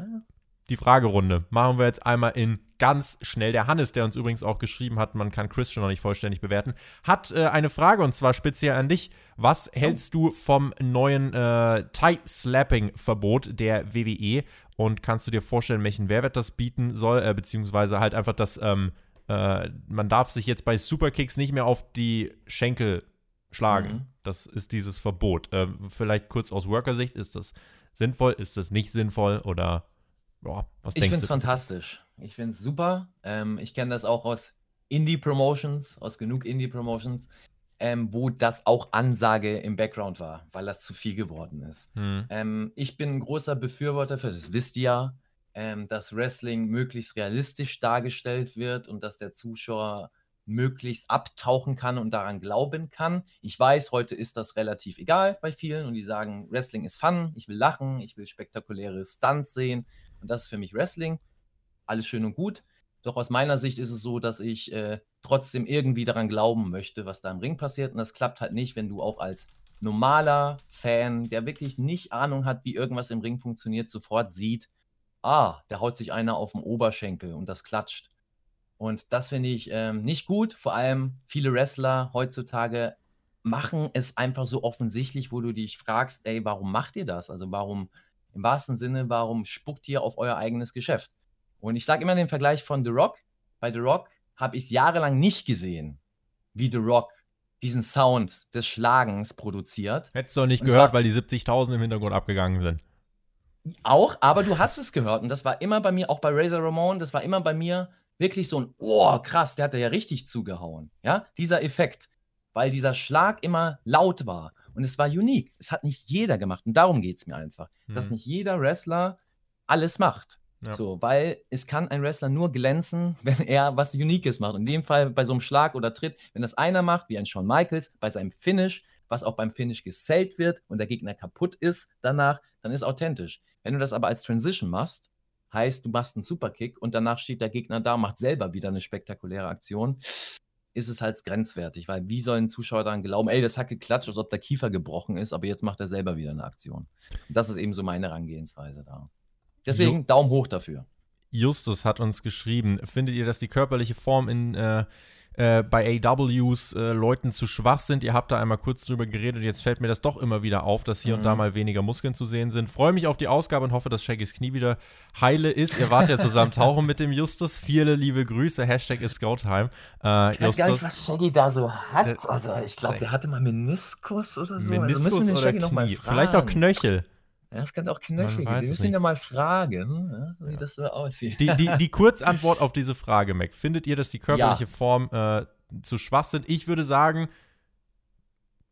die Fragerunde machen wir jetzt einmal in ganz schnell. Der Hannes, der uns übrigens auch geschrieben hat, man kann Christian noch nicht vollständig bewerten, hat äh, eine Frage und zwar speziell an dich. Was hältst du vom neuen äh, Tie-Slapping-Verbot der WWE und kannst du dir vorstellen, welchen Mehrwert das bieten soll, äh, beziehungsweise halt einfach, dass ähm, äh, man darf sich jetzt bei Superkicks nicht mehr auf die Schenkel schlagen. Mhm. Das ist dieses Verbot. Äh, vielleicht kurz aus Worker-Sicht, ist das sinnvoll, ist das nicht sinnvoll oder boah, was ich denkst du? Ich finde es fantastisch. Ich finde es super. Ähm, ich kenne das auch aus Indie-Promotions, aus genug Indie-Promotions ähm, wo das auch Ansage im Background war, weil das zu viel geworden ist. Mhm. Ähm, ich bin ein großer Befürworter für, das wisst ihr ja, ähm, dass Wrestling möglichst realistisch dargestellt wird und dass der Zuschauer möglichst abtauchen kann und daran glauben kann. Ich weiß, heute ist das relativ egal bei vielen und die sagen, Wrestling ist Fun, ich will lachen, ich will spektakuläre Stunts sehen und das ist für mich Wrestling. Alles schön und gut. Doch aus meiner Sicht ist es so, dass ich äh, trotzdem irgendwie daran glauben möchte, was da im Ring passiert. Und das klappt halt nicht, wenn du auch als normaler Fan, der wirklich nicht Ahnung hat, wie irgendwas im Ring funktioniert, sofort sieht, ah, da haut sich einer auf den Oberschenkel und das klatscht. Und das finde ich ähm, nicht gut. Vor allem viele Wrestler heutzutage machen es einfach so offensichtlich, wo du dich fragst, ey, warum macht ihr das? Also warum, im wahrsten Sinne, warum spuckt ihr auf euer eigenes Geschäft? Und ich sage immer den Vergleich von The Rock. Bei The Rock habe ich es jahrelang nicht gesehen, wie The Rock diesen Sound des Schlagens produziert. Hättest du doch nicht gehört, weil die 70.000 im Hintergrund abgegangen sind. Auch, aber du hast es gehört. Und das war immer bei mir, auch bei Razor Ramon, das war immer bei mir wirklich so ein, oh, krass, der hat ja richtig zugehauen. Ja, dieser Effekt, weil dieser Schlag immer laut war. Und es war unique. Es hat nicht jeder gemacht. Und darum geht es mir einfach. Mhm. Dass nicht jeder Wrestler alles macht. Ja. So, weil es kann ein Wrestler nur glänzen, wenn er was Uniques macht. In dem Fall bei so einem Schlag oder Tritt, wenn das einer macht, wie ein Shawn Michaels, bei seinem Finish, was auch beim Finish gesellt wird und der Gegner kaputt ist danach, dann ist authentisch. Wenn du das aber als Transition machst, heißt, du machst einen Superkick und danach steht der Gegner da, macht selber wieder eine spektakuläre Aktion, ist es halt grenzwertig, weil wie sollen Zuschauer dann glauben, ey, das hat geklatscht, als ob der Kiefer gebrochen ist, aber jetzt macht er selber wieder eine Aktion. Und das ist eben so meine Herangehensweise da. Deswegen Daumen hoch dafür. Justus hat uns geschrieben, findet ihr, dass die körperliche Form in äh, äh, bei AWs äh, Leuten zu schwach sind? Ihr habt da einmal kurz drüber geredet, jetzt fällt mir das doch immer wieder auf, dass hier mhm. und da mhm. mal weniger Muskeln zu sehen sind. Freue mich auf die Ausgabe und hoffe, dass Shaggys Knie wieder heile ist. Ihr wart ja zusammen tauchen mit dem Justus. Viele liebe Grüße, Hashtag ist Go-Time. Äh, ich weiß Justus, gar nicht, was Shaggy da so hat. Der, also ich glaube, der hatte mal Meniskus oder so. Meniskus also oder Knie. Vielleicht auch Knöchel. Ja, das könnte auch knöchig sein. Wir müssen ihn ja mal fragen, ja, wie ja. das so aussieht. Die, die, die Kurzantwort auf diese Frage, Mac. Findet ihr, dass die körperliche. Form äh, zu schwach sind? Ich würde sagen,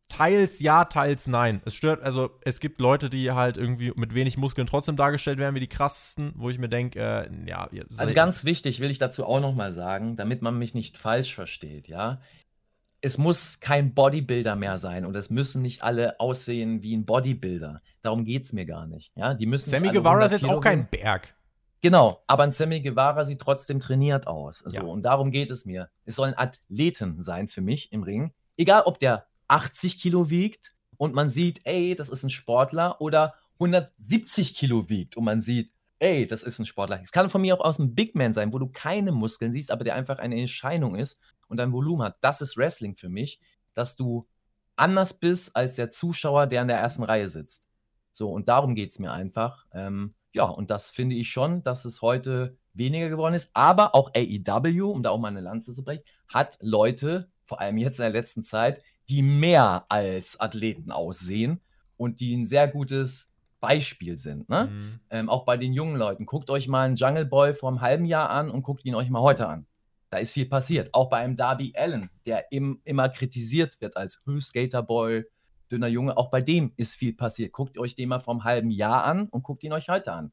teils ja, teils nein. Es stört, also es gibt Leute, die halt irgendwie mit wenig Muskeln trotzdem dargestellt werden wie die krassesten, wo ich mir denke, äh, ja. Also ganz wichtig will ich dazu auch noch mal sagen, damit man mich nicht falsch versteht, ja es muss kein Bodybuilder mehr sein und es müssen nicht alle aussehen wie ein Bodybuilder. Darum geht es mir gar nicht. Ja, die müssen Sammy Guevara ist jetzt auch kein Berg. Genau, aber ein Sammy Guevara sieht trotzdem trainiert aus. So, ja. Und darum geht es mir. Es sollen Athleten sein für mich im Ring. Egal, ob der 80 Kilo wiegt und man sieht, ey, das ist ein Sportler oder 170 Kilo wiegt und man sieht, ey, das ist ein Sportler. Es kann von mir auch aus einem Big Man sein, wo du keine Muskeln siehst, aber der einfach eine Erscheinung ist und ein Volumen hat. Das ist Wrestling für mich, dass du anders bist als der Zuschauer, der in der ersten Reihe sitzt. So, und darum geht es mir einfach. Ähm, ja, und das finde ich schon, dass es heute weniger geworden ist. Aber auch AEW, um da auch mal eine Lanze zu brechen, hat Leute, vor allem jetzt in der letzten Zeit, die mehr als Athleten aussehen und die ein sehr gutes Beispiel sind. Ne? Mhm. Ähm, auch bei den jungen Leuten. Guckt euch mal einen Jungle Boy vor einem halben Jahr an und guckt ihn euch mal heute an. Da ist viel passiert. Auch bei einem Darby Allen, der im, immer kritisiert wird als Skaterboy, dünner Junge. Auch bei dem ist viel passiert. Guckt euch den mal einem halben Jahr an und guckt ihn euch heute an.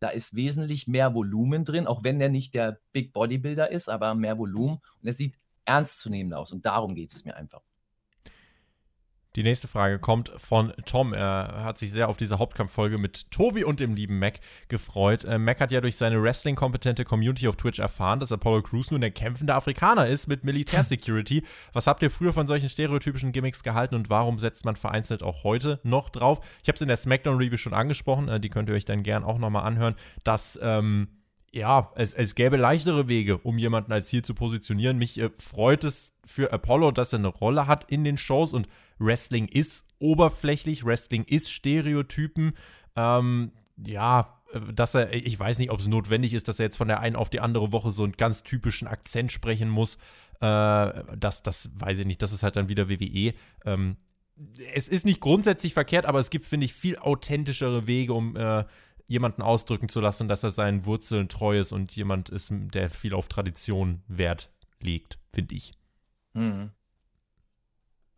Da ist wesentlich mehr Volumen drin, auch wenn der nicht der Big Bodybuilder ist, aber mehr Volumen. Und er sieht ernstzunehmend aus. Und darum geht es mir einfach. Die nächste Frage kommt von Tom. Er hat sich sehr auf diese Hauptkampffolge mit Tobi und dem lieben Mac gefreut. Äh, Mac hat ja durch seine Wrestling-kompetente Community auf Twitch erfahren, dass Apollo Crews nun der kämpfende Afrikaner ist mit Militärsecurity. Was habt ihr früher von solchen stereotypischen Gimmicks gehalten und warum setzt man vereinzelt auch heute noch drauf? Ich habe es in der SmackDown-Review schon angesprochen, äh, die könnt ihr euch dann gern auch nochmal anhören, dass. Ähm, ja, es, es gäbe leichtere Wege, um jemanden als Ziel zu positionieren. Mich äh, freut es für Apollo, dass er eine Rolle hat in den Shows und Wrestling ist oberflächlich, Wrestling ist Stereotypen. Ähm, ja, äh, dass er, ich weiß nicht, ob es notwendig ist, dass er jetzt von der einen auf die andere Woche so einen ganz typischen Akzent sprechen muss. Äh, das, das weiß ich nicht, das ist halt dann wieder WWE. Ähm, es ist nicht grundsätzlich verkehrt, aber es gibt, finde ich, viel authentischere Wege, um äh, jemanden ausdrücken zu lassen, dass er seinen Wurzeln treu ist und jemand ist, der viel auf Tradition Wert legt, finde ich. Hm.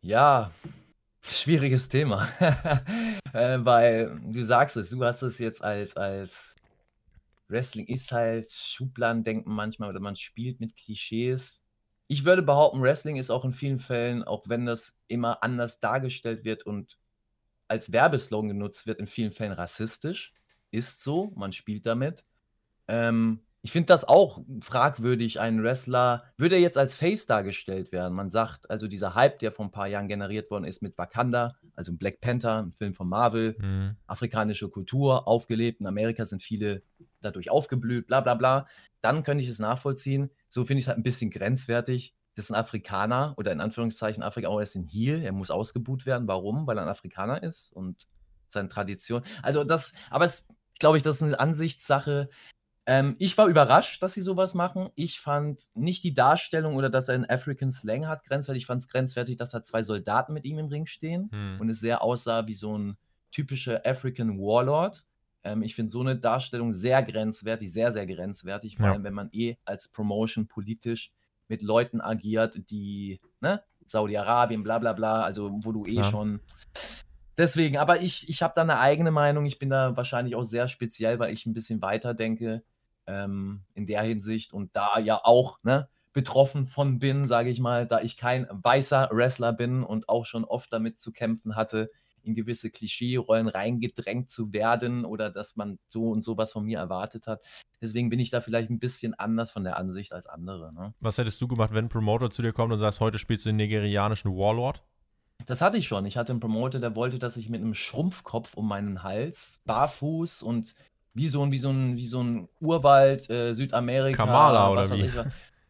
Ja, schwieriges Thema. äh, weil du sagst es, du hast es jetzt als, als Wrestling ist halt Schubladendenken manchmal oder man spielt mit Klischees. Ich würde behaupten, Wrestling ist auch in vielen Fällen, auch wenn das immer anders dargestellt wird und als Werbeslogan genutzt wird, in vielen Fällen rassistisch ist so, man spielt damit. Ähm, ich finde das auch fragwürdig, ein Wrestler, würde er jetzt als Face dargestellt werden? Man sagt, also dieser Hype, der vor ein paar Jahren generiert worden ist mit Wakanda, also Black Panther, ein Film von Marvel, mhm. afrikanische Kultur, aufgelebt, in Amerika sind viele dadurch aufgeblüht, bla bla bla. Dann könnte ich es nachvollziehen. So finde ich es halt ein bisschen grenzwertig. Das ist ein Afrikaner oder in Anführungszeichen Afrika, aber er ist ein Heal, er muss ausgebuht werden. Warum? Weil er ein Afrikaner ist und seine Tradition. Also das, aber es glaube ich, das ist eine Ansichtssache. Ähm, ich war überrascht, dass sie sowas machen. Ich fand nicht die Darstellung oder dass er einen African Slang hat grenzwertig. Ich fand es grenzwertig, dass da zwei Soldaten mit ihm im Ring stehen hm. und es sehr aussah wie so ein typischer African Warlord. Ähm, ich finde so eine Darstellung sehr grenzwertig, sehr, sehr grenzwertig, vor ja. allem wenn man eh als Promotion politisch mit Leuten agiert, die, ne, Saudi-Arabien, bla bla bla, also wo du eh ja. schon Deswegen, aber ich, ich habe da eine eigene Meinung. Ich bin da wahrscheinlich auch sehr speziell, weil ich ein bisschen weiter denke ähm, in der Hinsicht und da ja auch ne, betroffen von bin, sage ich mal, da ich kein weißer Wrestler bin und auch schon oft damit zu kämpfen hatte, in gewisse Klischee-Rollen reingedrängt zu werden oder dass man so und sowas von mir erwartet hat. Deswegen bin ich da vielleicht ein bisschen anders von der Ansicht als andere. Ne? Was hättest du gemacht, wenn ein Promoter zu dir kommt und sagst, heute spielst du den nigerianischen Warlord? Das hatte ich schon. Ich hatte einen Promoter, der wollte, dass ich mit einem Schrumpfkopf um meinen Hals, barfuß und wie so ein, wie so ein, wie so ein Urwald, äh, Südamerika. Kamala oder wie?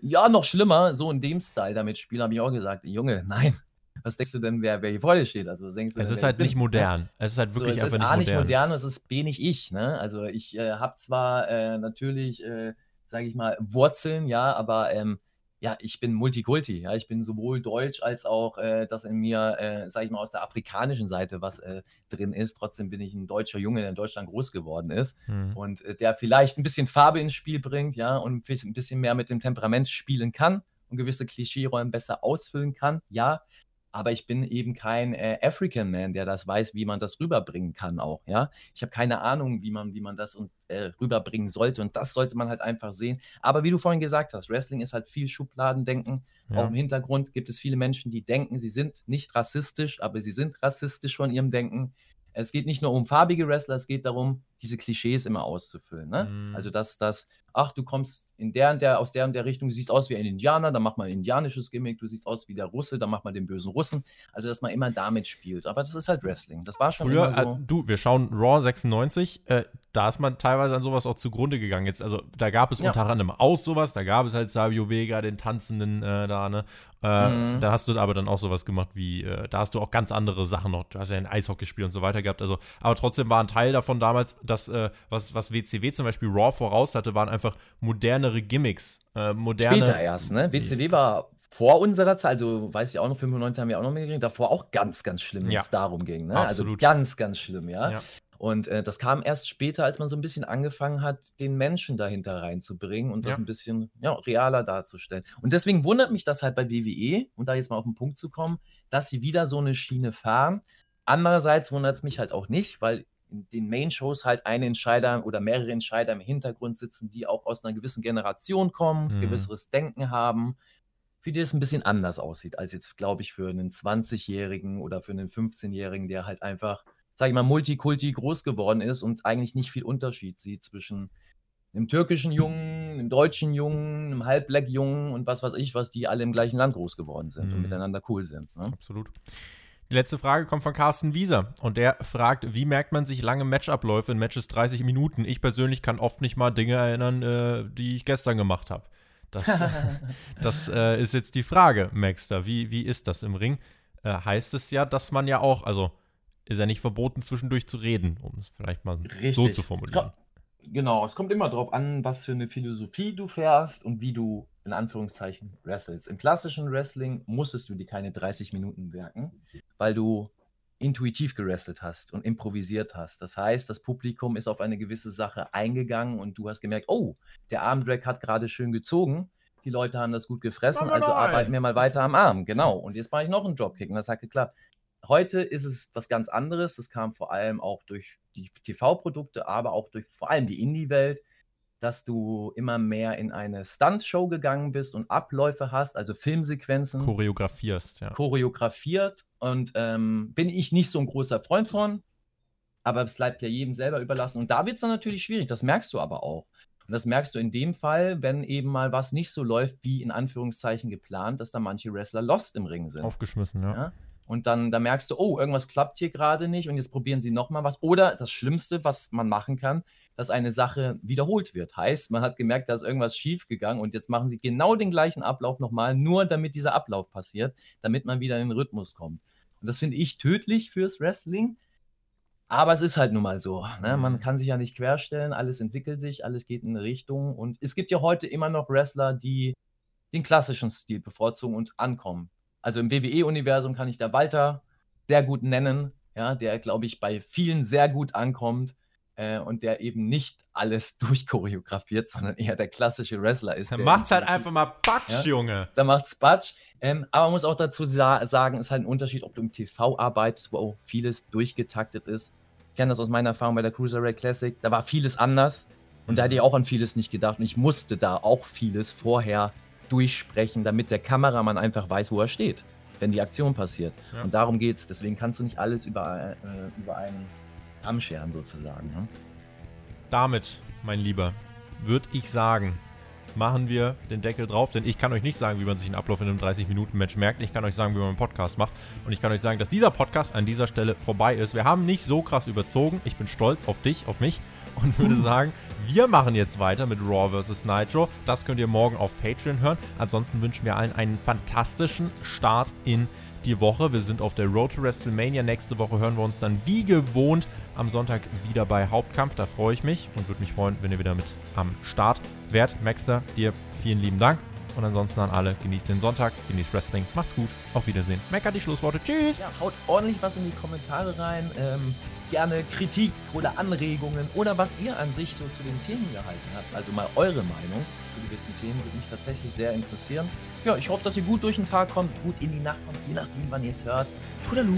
Ja, noch schlimmer, so in dem Style damit spielen, habe ich auch gesagt, Junge, nein. Was denkst du denn, wer, wer hier vor dir steht? Also denkst du, es ist halt nicht modern. Es ist halt wirklich so, es einfach ist nicht modern. Es ist A nicht modern, es ist B nicht ich. Ne? Also ich äh, habe zwar äh, natürlich, äh, sage ich mal, Wurzeln, ja, aber ähm, ja, ich bin Multikulti. Ja, ich bin sowohl deutsch als auch äh, das in mir, äh, sage ich mal, aus der afrikanischen Seite was äh, drin ist. Trotzdem bin ich ein deutscher Junge, der in Deutschland groß geworden ist mhm. und äh, der vielleicht ein bisschen Farbe ins Spiel bringt, ja, und ein bisschen mehr mit dem Temperament spielen kann und gewisse Klischeerollen besser ausfüllen kann. Ja, aber ich bin eben kein äh, African Man, der das weiß, wie man das rüberbringen kann auch, ja. Ich habe keine Ahnung, wie man, wie man das und, äh, rüberbringen sollte und das sollte man halt einfach sehen. Aber wie du vorhin gesagt hast, Wrestling ist halt viel Schubladendenken. Ja. Auch im Hintergrund gibt es viele Menschen, die denken, sie sind nicht rassistisch, aber sie sind rassistisch von ihrem Denken. Es geht nicht nur um farbige Wrestler, es geht darum, diese Klischees immer auszufüllen. Ne? Mhm. Also, dass das, ach, du kommst in der und der, aus der und der Richtung, du siehst aus wie ein Indianer, dann mach mal ein indianisches Gimmick, du siehst aus wie der Russe, dann mach mal den bösen Russen. Also, dass man immer damit spielt. Aber das ist halt Wrestling. Das war schon Früher, so. Äh, du, wir schauen Raw 96, äh, da ist man teilweise an sowas auch zugrunde gegangen. Jetzt, also, da gab es ja. unter anderem auch sowas, da gab es halt Savio Vega, den Tanzenden äh, da, ne? Äh, mhm. Da hast du aber dann auch sowas gemacht wie, äh, da hast du auch ganz andere Sachen noch. Du hast ja ein Eishockey gespielt und so weiter gehabt. Also, aber trotzdem war ein Teil davon damals, das, äh, was, was WCW zum Beispiel Raw voraus hatte, waren einfach modernere Gimmicks. Äh, moderne, Später erst, ne? WCW war vor unserer Zeit, also weiß ich auch noch, 95 haben wir auch noch mitgekriegt, davor auch ganz, ganz schlimm, wenn Ja. es darum ging. Ne? Also Absolut. ganz, ganz schlimm, ja. Ja. Und äh, das kam erst später, als man so ein bisschen angefangen hat, den Menschen dahinter reinzubringen und das Ja. ein bisschen ja, realer darzustellen. Und deswegen wundert mich das halt bei WWE, um da jetzt mal auf den Punkt zu kommen, dass sie wieder so eine Schiene fahren. Andererseits wundert es mich halt auch nicht, weil in den Main-Shows halt ein Entscheider oder mehrere Entscheider im Hintergrund sitzen, die auch aus einer gewissen Generation kommen, Mhm. gewisseres Denken haben, für die es ein bisschen anders aussieht, als jetzt, glaube ich, für einen 20-Jährigen oder für einen 15-Jährigen, der halt einfach, sag ich mal, Multikulti groß geworden ist und eigentlich nicht viel Unterschied sieht zwischen einem türkischen Jungen, einem deutschen Jungen, einem Halb-Black-Jungen und was weiß ich, was die alle im gleichen Land groß geworden sind und Mhm. miteinander cool sind. Ne? Absolut. Die letzte Frage kommt von Carsten Wieser und der fragt, wie merkt man sich lange Matchabläufe in Matches 30 Minuten? Ich persönlich kann oft nicht mal Dinge erinnern, äh, die ich gestern gemacht habe. Das, das äh, ist jetzt die Frage, Maxter. Wie, wie ist das im Ring? Äh, heißt es ja, dass man ja auch, also ist ja nicht verboten, zwischendurch zu reden, um es vielleicht mal so Richtig. zu formulieren. Genau, es kommt immer darauf an, was für eine Philosophie du fährst und wie du in Anführungszeichen wrestelst. Im klassischen Wrestling musstest du dir keine 30 Minuten werken, weil du intuitiv gewrestelt hast und improvisiert hast. Das heißt, das Publikum ist auf eine gewisse Sache eingegangen und du hast gemerkt, oh, der Armdrag hat gerade schön gezogen. Die Leute haben das gut gefressen, also arbeiten wir mal weiter am Arm. Genau. Und jetzt mache ich noch einen Dropkick und das hat geklappt. Heute ist es was ganz anderes. Das kam vor allem auch durch die TV-Produkte, aber auch durch vor allem die Indie-Welt, dass du immer mehr in eine Stunt-Show gegangen bist und Abläufe hast, also Filmsequenzen Choreografierst, ja. choreografiert. Und ähm, bin ich nicht so ein großer Freund von, aber es bleibt ja jedem selber überlassen. Und da wird es dann natürlich schwierig, das merkst du aber auch. Und das merkst du in dem Fall, wenn eben mal was nicht so läuft, wie in Anführungszeichen geplant, dass da manche Wrestler lost im Ring sind. Aufgeschmissen, ja. Ja? Und dann da merkst du, oh, irgendwas klappt hier gerade nicht und jetzt probieren sie nochmal was. Oder das Schlimmste, was man machen kann, dass eine Sache wiederholt wird. Heißt, man hat gemerkt, da ist irgendwas schief gegangen und jetzt machen sie genau den gleichen Ablauf nochmal, nur damit dieser Ablauf passiert, damit man wieder in den Rhythmus kommt. Und das finde ich tödlich fürs Wrestling. Aber es ist halt nun mal so. Ne? Man kann sich ja nicht querstellen, alles entwickelt sich, alles geht in eine Richtung. Und es gibt ja heute immer noch Wrestler, die den klassischen Stil bevorzugen und ankommen. Also im WWE-Universum kann ich da Walter sehr gut nennen, ja, der, glaube ich, bei vielen sehr gut ankommt äh, und der eben nicht alles durchchoreografiert, sondern eher der klassische Wrestler ist. Dann der macht's halt einfach mal Batsch, Ja. Junge. da macht's Batsch. Ähm, aber man muss auch dazu sa sagen, ist halt ein Unterschied, ob du im TV arbeitest, wo auch vieles durchgetaktet ist. Ich kenne das aus meiner Erfahrung bei der Cruiserweight Classic. Da war vieles anders und da hätte ich auch an vieles nicht gedacht und ich musste da auch vieles vorher durchsprechen, damit der Kameramann einfach weiß, wo er steht, wenn die Aktion passiert. Ja. Und darum geht's. Deswegen kannst du nicht alles über, äh, über einen Kamm scheren, sozusagen. Ne? Damit, mein Lieber, würde ich sagen, machen wir den Deckel drauf, denn ich kann euch nicht sagen, wie man sich einen Ablauf in einem 30-Minuten-Match merkt. Ich kann euch sagen, wie man einen Podcast macht. Und ich kann euch sagen, dass dieser Podcast an dieser Stelle vorbei ist. Wir haben nicht so krass überzogen. Ich bin stolz auf dich, auf mich und würde sagen, wir machen jetzt weiter mit Raw vs. Nitro. Das könnt ihr morgen auf Patreon hören. Ansonsten wünschen wir allen einen fantastischen Start in die Woche. Wir sind auf der Road to WrestleMania. Nächste Woche hören wir uns dann wie gewohnt am Sonntag wieder bei Hauptkampf. Da freue ich mich und würde mich freuen, wenn ihr wieder mit am Start wärt. Maxter, dir vielen lieben Dank. Und ansonsten an alle, genießt den Sonntag, genießt Wrestling. Macht's gut, auf Wiedersehen. Mecker die Schlussworte. Tschüss. Ja, haut ordentlich was in die Kommentare rein. Ähm, gerne Kritik oder Anregungen oder was ihr an sich so zu den Themen gehalten habt. Also mal eure Meinung zu gewissen Themen würde mich tatsächlich sehr interessieren. Ja, ich hoffe, dass ihr gut durch den Tag kommt, gut in die Nacht kommt, je nachdem, wann ihr es hört. Tudaloo!